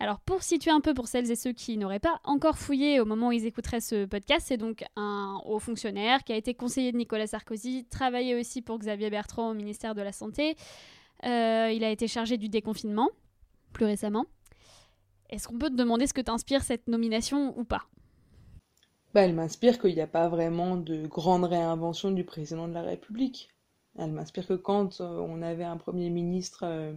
Alors pour situer un peu pour celles et ceux qui n'auraient pas encore fouillé au moment où ils écouteraient ce podcast, c'est donc un haut fonctionnaire qui a été conseiller de Nicolas Sarkozy, travaillé aussi pour Xavier Bertrand au ministère de la Santé. Euh, il a été chargé du déconfinement, plus récemment. Est-ce qu'on peut te demander ce que t'inspire cette nomination ou pas? Bah, Elle m'inspire qu'il n'y a pas vraiment de grande réinvention du président de la République. Elle m'inspire que quand euh, on avait un Premier ministre... Euh,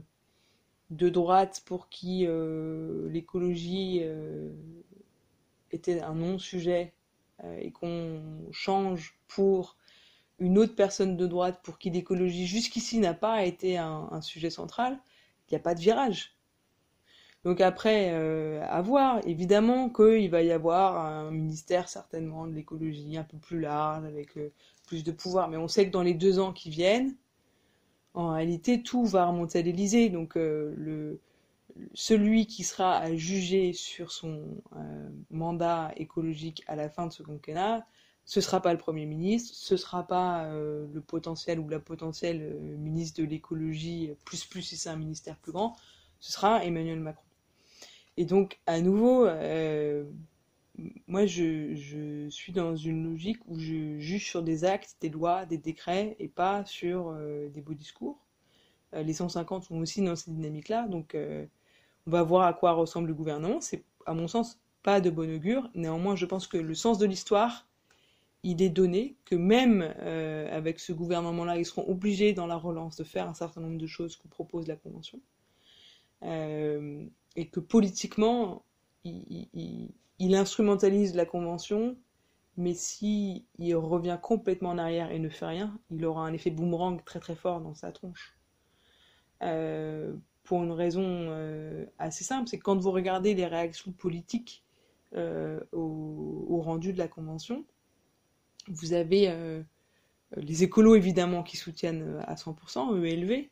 de droite pour qui euh, l'écologie euh, était un non-sujet euh, et qu'on change pour une autre personne de droite pour qui l'écologie jusqu'ici n'a pas été un, sujet central, il n'y a pas de virage. Donc après, à voir, évidemment qu'il va y avoir un ministère certainement de l'écologie un peu plus large, avec plus de pouvoir, mais on sait que dans les deux ans qui viennent, en réalité, tout va remonter à l'Élysée. Donc, euh, celui qui sera à juger sur son euh, mandat écologique à la fin de ce quinquennat, ce sera pas le Premier ministre, ce sera pas euh, le potentiel ou la potentielle ministre de l'écologie, plus plus si c'est un ministère plus grand, ce sera Emmanuel Macron. Et donc, à nouveau, moi, je, suis dans une logique où je juge sur des actes, des lois, des décrets, et pas sur des beaux discours. les 150 sont aussi dans cette dynamique-là, donc on va voir à quoi ressemble le gouvernement. C'est, à mon sens, pas de bon augure. Néanmoins, je pense que le sens de l'histoire, il est donné, que même euh, avec ce gouvernement-là, ils seront obligés dans la relance de faire un certain nombre de choses que propose la Convention. Euh, et que politiquement, il, instrumentalise la Convention, mais s'il il revient complètement en arrière et ne fait rien, il aura un effet boomerang très très fort dans sa tronche. Euh, pour une raison euh, assez simple, c'est que quand vous regardez les réactions politiques euh, au, rendu de la Convention, vous avez les écolos évidemment qui soutiennent à 100%, ELV,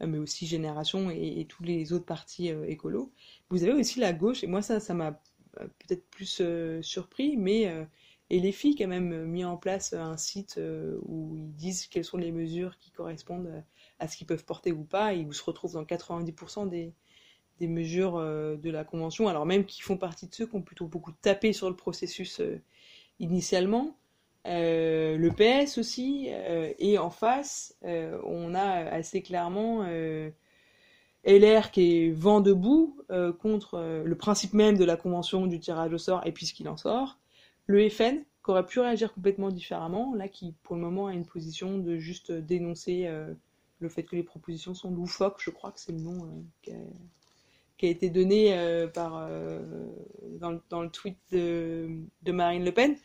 mais aussi Génération et, tous les autres partis écolos. Vous avez aussi la gauche, et moi ça, ça m'a peut-être plus surpris, mais et les filles quand même mis en place un site où ils disent quelles sont les mesures qui correspondent à ce qu'ils peuvent porter ou pas. ils se retrouvent dans 90% des, mesures euh, de la Convention, alors même qu'ils font partie de ceux qui ont plutôt beaucoup tapé sur le processus euh, initialement. Euh, le PS aussi, et en face, on a assez clairement LR qui est vent debout contre le principe même de la Convention du tirage au sort et puis ce qu'il en sort. Le FN, qui aurait pu réagir complètement différemment, là qui pour le moment a une position de juste dénoncer le fait que les propositions sont loufoques, je crois que c'est le nom euh, qui, a, été donné euh, par, euh, dans, le tweet de, Marine Le Pen.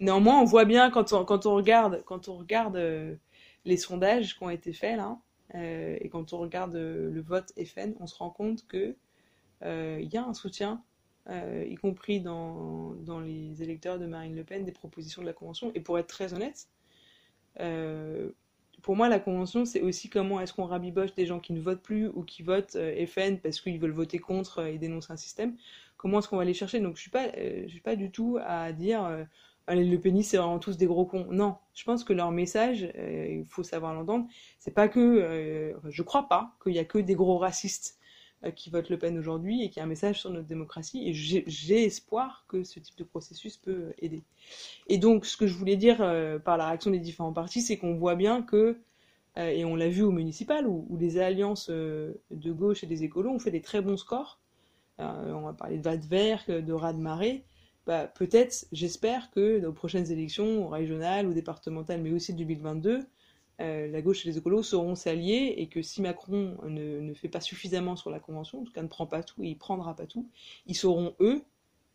Néanmoins, on voit bien quand on, quand on regarde, quand on regarde les sondages qui ont été faits là, et quand on regarde le vote FN, on se rend compte que il y a un soutien, y compris dans, dans, les électeurs de Marine Le Pen, des propositions de la Convention. Et pour être très honnête, pour moi, la convention, c'est aussi comment est-ce qu'on rabiboche des gens qui ne votent plus ou qui votent euh, FN parce qu'ils veulent voter contre euh, et dénoncer un système. Comment est-ce qu'on va les chercher? Donc, je suis euh, suis pas du tout à dire allez, le pénis, c'est vraiment tous des gros cons. Non, je pense que leur message, il faut savoir l'entendre. C'est pas que, je crois pas qu'il y a que des gros racistes euh, qui votent Le Pen aujourd'hui et qui a un message sur notre démocratie. Et j'ai espoir que ce type de processus peut aider. Et donc, ce que je voulais dire euh, par la réaction des différents partis, c'est qu'on voit bien que, euh, et on l'a vu au municipal, où, les alliances de gauche et des écolos ont fait des très bons scores. on va parler de Vadevert, de Radmaré. Bah, peut-être, j'espère que aux prochaines élections régionales ou départementales, mais aussi 2022, euh, la gauche et les écolos seront s'allier et que si Macron ne, fait pas suffisamment sur la Convention, en tout cas ne prend pas tout et il prendra pas tout, ils sauront, eux,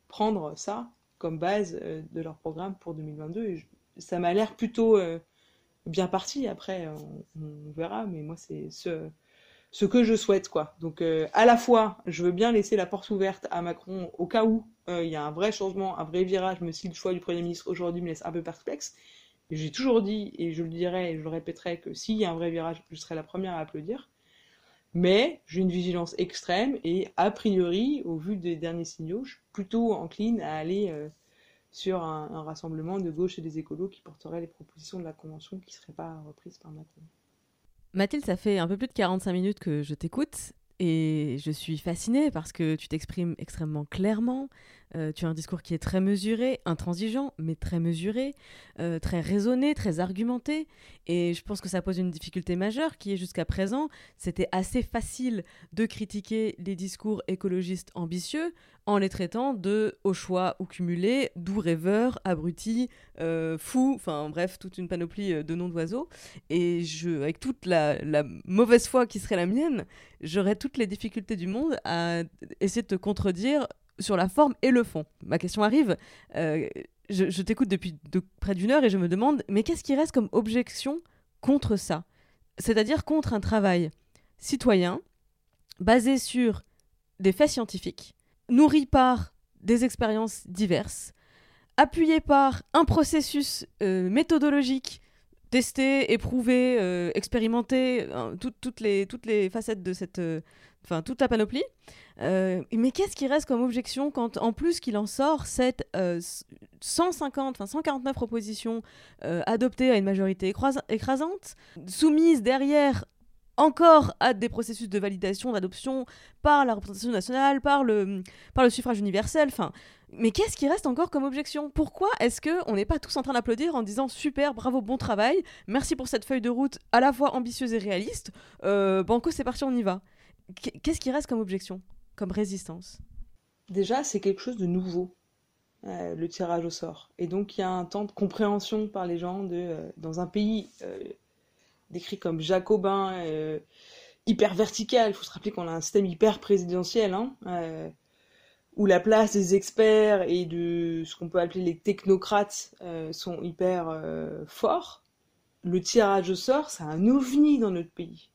prendre ça comme base euh, de leur programme pour 2022. Et ça m'a l'air plutôt euh, bien parti. Après, on, verra, mais moi, c'est ce, ce que je souhaite. quoi. Donc, à la fois, je veux bien laisser la porte ouverte à Macron au cas où il y a un vrai changement, un vrai virage, mais si le choix du Premier ministre aujourd'hui me laisse un peu perplexe. J'ai toujours dit, et je le dirai et je le répéterai, que s'il y a un vrai virage, je serai la première à applaudir. Mais j'ai une vigilance extrême et a priori, au vu des derniers signaux, je suis plutôt encline à aller euh, sur un, rassemblement de gauche et des écolos qui porterait les propositions de la Convention qui ne seraient pas reprises par Macron. Mathilde, ça fait un peu plus de 45 minutes que je t'écoute et je suis fascinée parce que tu t'exprimes extrêmement clairement, euh, tu as un discours qui est très mesuré, intransigeant, mais très mesuré, euh, très raisonné, très argumenté. Et je pense que ça pose une difficulté majeure qui est jusqu'à présent, c'était assez facile de critiquer les discours écologistes ambitieux en les traitant de au choix ou cumulés, doux rêveurs, abrutis, euh, fous, enfin bref, toute une panoplie de noms d'oiseaux. Et je, avec toute la, la mauvaise foi qui serait la mienne, j'aurais toutes les difficultés du monde à essayer de te contredire sur la forme et le fond. Ma question arrive. Euh, je, t'écoute depuis près d'une heure et je me demande, mais qu'est-ce qui reste comme objection contre ça? C'est-à-dire contre un travail citoyen basé sur des faits scientifiques, nourri par des expériences diverses, appuyé par un processus euh, méthodologique tester, éprouver, euh, expérimenter tout- toutes, les, facettes de cette. euh, Enfin, toute la panoplie. Euh, mais qu'est-ce qui reste comme objection quand, en plus qu'il en sort cette euh, 150, enfin 149 propositions adoptées à une majorité écrasa- écrasante, soumises derrière encore à des processus de validation, d'adoption par la représentation nationale, par le, par le suffrage universel. Enfin, mais qu'est-ce qui reste encore comme objection? Pourquoi est-ce que on n'est pas tous en train d'applaudir en disant super, bravo, bon travail, merci pour cette feuille de route à la fois ambitieuse et réaliste. Euh, banco, c'est parti, on y va. Qu- Qu'est-ce qui reste comme objection, comme résistance? Déjà, c'est quelque chose de nouveau, euh, le tirage au sort. Et donc, il y a un temps de compréhension par les gens de, euh, dans un pays décrit comme jacobin, hyper vertical. Il faut se rappeler qu'on a un système hyper présidentiel, hein, où la place des experts et de ce qu'on peut appeler les technocrates euh, sont hyper euh, forts. Le tirage au sort, c'est un ovni dans notre pays.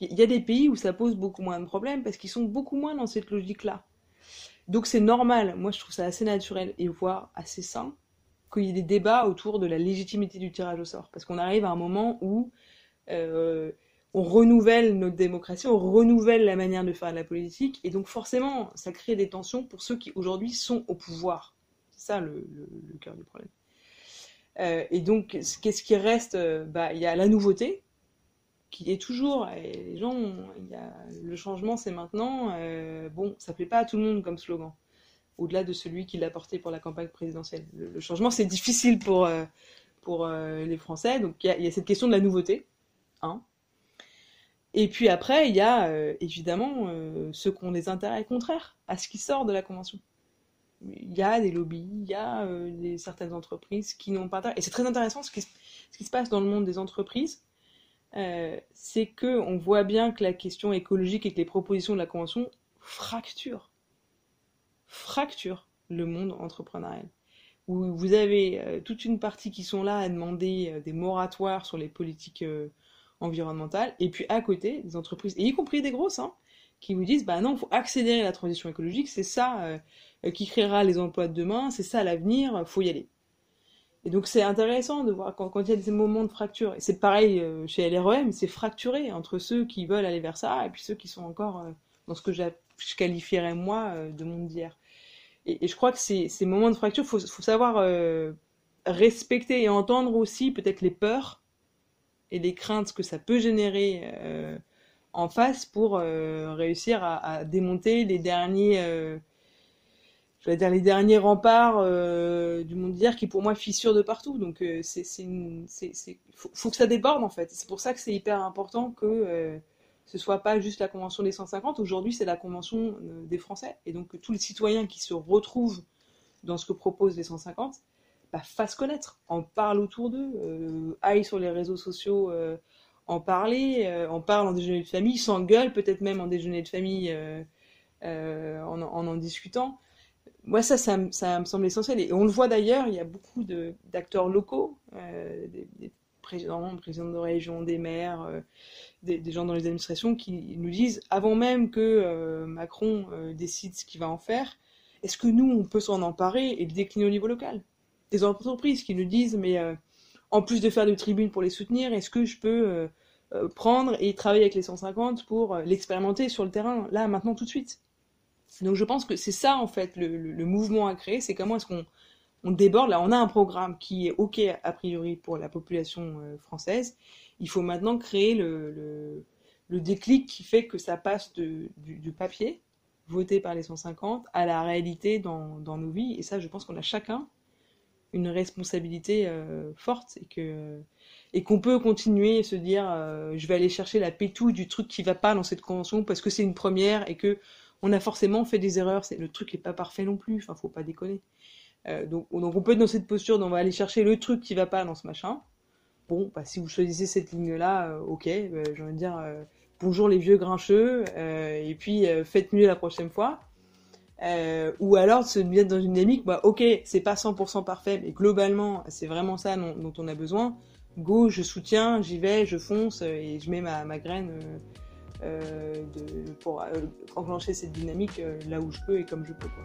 Il y a des pays où ça pose beaucoup moins de problèmes parce qu'ils sont beaucoup moins dans cette logique-là. Donc c'est normal, moi je trouve ça assez naturel et voire assez sain qu'il y ait des débats autour de la légitimité du tirage au sort. Parce qu'on arrive à un moment où euh, on renouvelle notre démocratie, on renouvelle la manière de faire de la politique et donc forcément ça crée des tensions pour ceux qui aujourd'hui sont au pouvoir. C'est ça le, cœur du problème. Euh, et donc qu'est-ce qui reste Euh, Bah il y a la nouveauté qui est toujours. Les gens, le changement, c'est maintenant. Euh, bon, ça plaît pas à tout le monde comme slogan, au-delà de celui qui l'a porté pour la campagne présidentielle. Le, changement, c'est difficile pour, pour les Français. Donc il y, a, il y a cette question de la nouveauté. Hein. Et puis après, il y a euh, évidemment euh, ceux qui ont des intérêts contraires à ce qui sort de la Convention. Il y a des lobbies, il y a euh, certaines entreprises qui n'ont pas intérêt. Et c'est très intéressant ce qui, ce qui se passe dans le monde des entreprises c'est que on voit bien que la question écologique et que les propositions de la Convention fracturent, fracturent le monde entrepreneurial. Où vous avez toute une partie qui sont là à demander des moratoires sur les politiques environnementales, et puis à côté, des entreprises, et y compris des grosses, hein, qui vous disent, bah non, il faut accélérer la transition écologique, c'est ça euh, qui créera les emplois de demain, c'est ça l'avenir, faut y aller. Et donc c'est intéressant de voir quand, il y a des moments de fracture. Et c'est pareil euh, chez LREM, c'est fracturé entre ceux qui veulent aller vers ça et puis ceux qui sont encore euh, dans ce que je qualifierais moi de monde d'hier. Et, je crois que ces, moments de fracture, il faut, savoir respecter et entendre aussi peut-être les peurs et les craintes que ça peut générer euh, en face pour euh, réussir à, démonter les derniers je vais dire les derniers remparts euh, du monde d'hier qui pour moi fissurent de partout. Donc euh, c'est faut, que ça déborde en fait. C'est pour ça que c'est hyper important que euh, ce soit pas juste la convention des 150. Aujourd'hui c'est la convention euh, des Français et donc tous les citoyens qui se retrouvent dans ce que proposent les 150 fassent connaître, en parlent autour d'eux, euh, aillent sur les réseaux sociaux euh, en parler, en parlent en déjeuner de famille, s'engueulent peut-être même en déjeuner de famille en, en discutant. Moi, ça, ça, me semble essentiel. Et on le voit d'ailleurs, il y a beaucoup d'acteurs locaux, euh, des, des, présidents, de région, des maires, euh, des, gens dans les administrations qui nous disent, avant même que euh, Macron décide ce qu'il va en faire, est-ce que nous, on peut s'en emparer et le décliner au niveau local? Des entreprises qui nous disent, mais en plus de faire des tribunes pour les soutenir, est-ce que je peux prendre et travailler avec les 150 pour l'expérimenter sur le terrain, là, maintenant, tout de suite? Donc je pense que c'est ça en fait le, le, mouvement à créer, c'est comment est-ce qu'on on déborde. Là, on a un programme qui est ok a priori pour la population euh, française. Il faut maintenant créer le, le, le, déclic qui fait que ça passe de, du, du, papier voté par les 150 à la réalité dans, dans nos vies. Et ça, je pense qu'on a chacun une responsabilité euh, forte et que et qu'on peut continuer à se dire euh, je vais aller chercher la pétouille du truc qui va pas dans cette convention parce que c'est une première et que on a forcément fait des erreurs. C'est le truc n'est pas parfait non plus. Enfin, faut pas déconner. Euh, donc, donc, on peut être dans cette posture, on va aller chercher le truc qui va pas dans ce machin. Bon, bah, si vous choisissez cette ligne-là, euh, ok. J'ai envie de dire bonjour les vieux grincheux, et puis faites mieux la prochaine fois. Ou alors se mettre dans une dynamique, bah, ok, c'est pas 100% parfait, mais globalement, c'est vraiment ça dont, dont, on a besoin. Go, je soutiens, j'y vais, je fonce et je mets ma, ma graine. Euh, de, pour euh, enclencher cette dynamique euh, là où je peux et comme je peux. Quoi.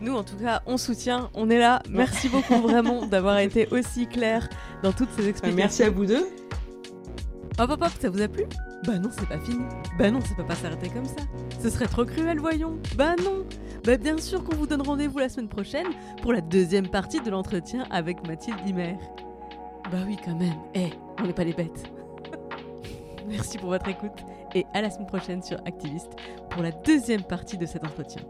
Nous, en tout cas, on soutient, on est là. Merci beaucoup vraiment d'avoir été aussi clair dans toutes ces explications. Merci à vous deux. Hop hop hop, ça vous a plu? Bah non, c'est pas fini. Bah non, ça peut pas s'arrêter comme ça. Ce serait trop cruel, voyons. Bah non. Bah bien sûr qu'on vous donne rendez-vous la semaine prochaine pour la deuxième partie de l'entretien avec Mathilde Himer. Bah oui, quand même. Eh, on n'est pas les bêtes. Merci pour votre écoute et à la semaine prochaine sur Activiste pour la deuxième partie de cet entretien.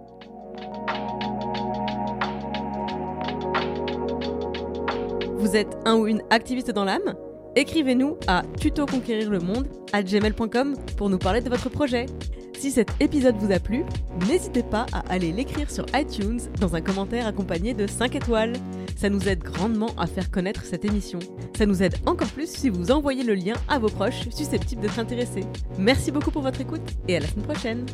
Vous êtes un ou une activiste dans l'âme? Écrivez-nous à tutoconquérirlemonde à gmail.com pour nous parler de votre projet. Si cet épisode vous a plu, n'hésitez pas à aller l'écrire sur iTunes dans un commentaire accompagné de 5 étoiles. Ça nous aide grandement à faire connaître cette émission. Ça nous aide encore plus si vous envoyez le lien à vos proches susceptibles d'être intéressés. Merci beaucoup pour votre écoute et à la semaine prochaine.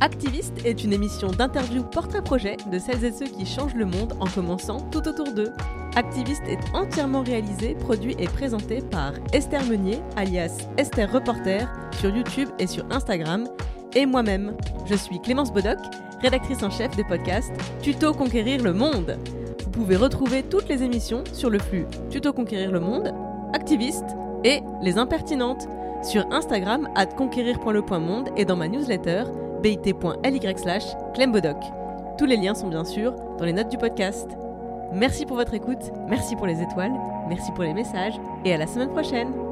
Activiste est une émission d'interview portrait-projet de celles et ceux qui changent le monde en commençant tout autour d'eux. Activiste est entièrement réalisé, produit et présenté par Esther Meunier, alias Esther Reporter, sur YouTube et sur Instagram, et moi-même. Je suis Clémence Bodoc, rédactrice en chef des podcasts Tuto Conquérir le Monde. Vous pouvez retrouver toutes les émissions sur le flux Tuto Conquérir le Monde, Activiste et Les Impertinentes sur Instagram at conquérir.le.monde et dans ma newsletter bit.ly slash clembodoc. Tous les liens sont bien sûr dans les notes du podcast. Merci pour votre écoute, merci pour les étoiles, merci pour les messages et à la semaine prochaine.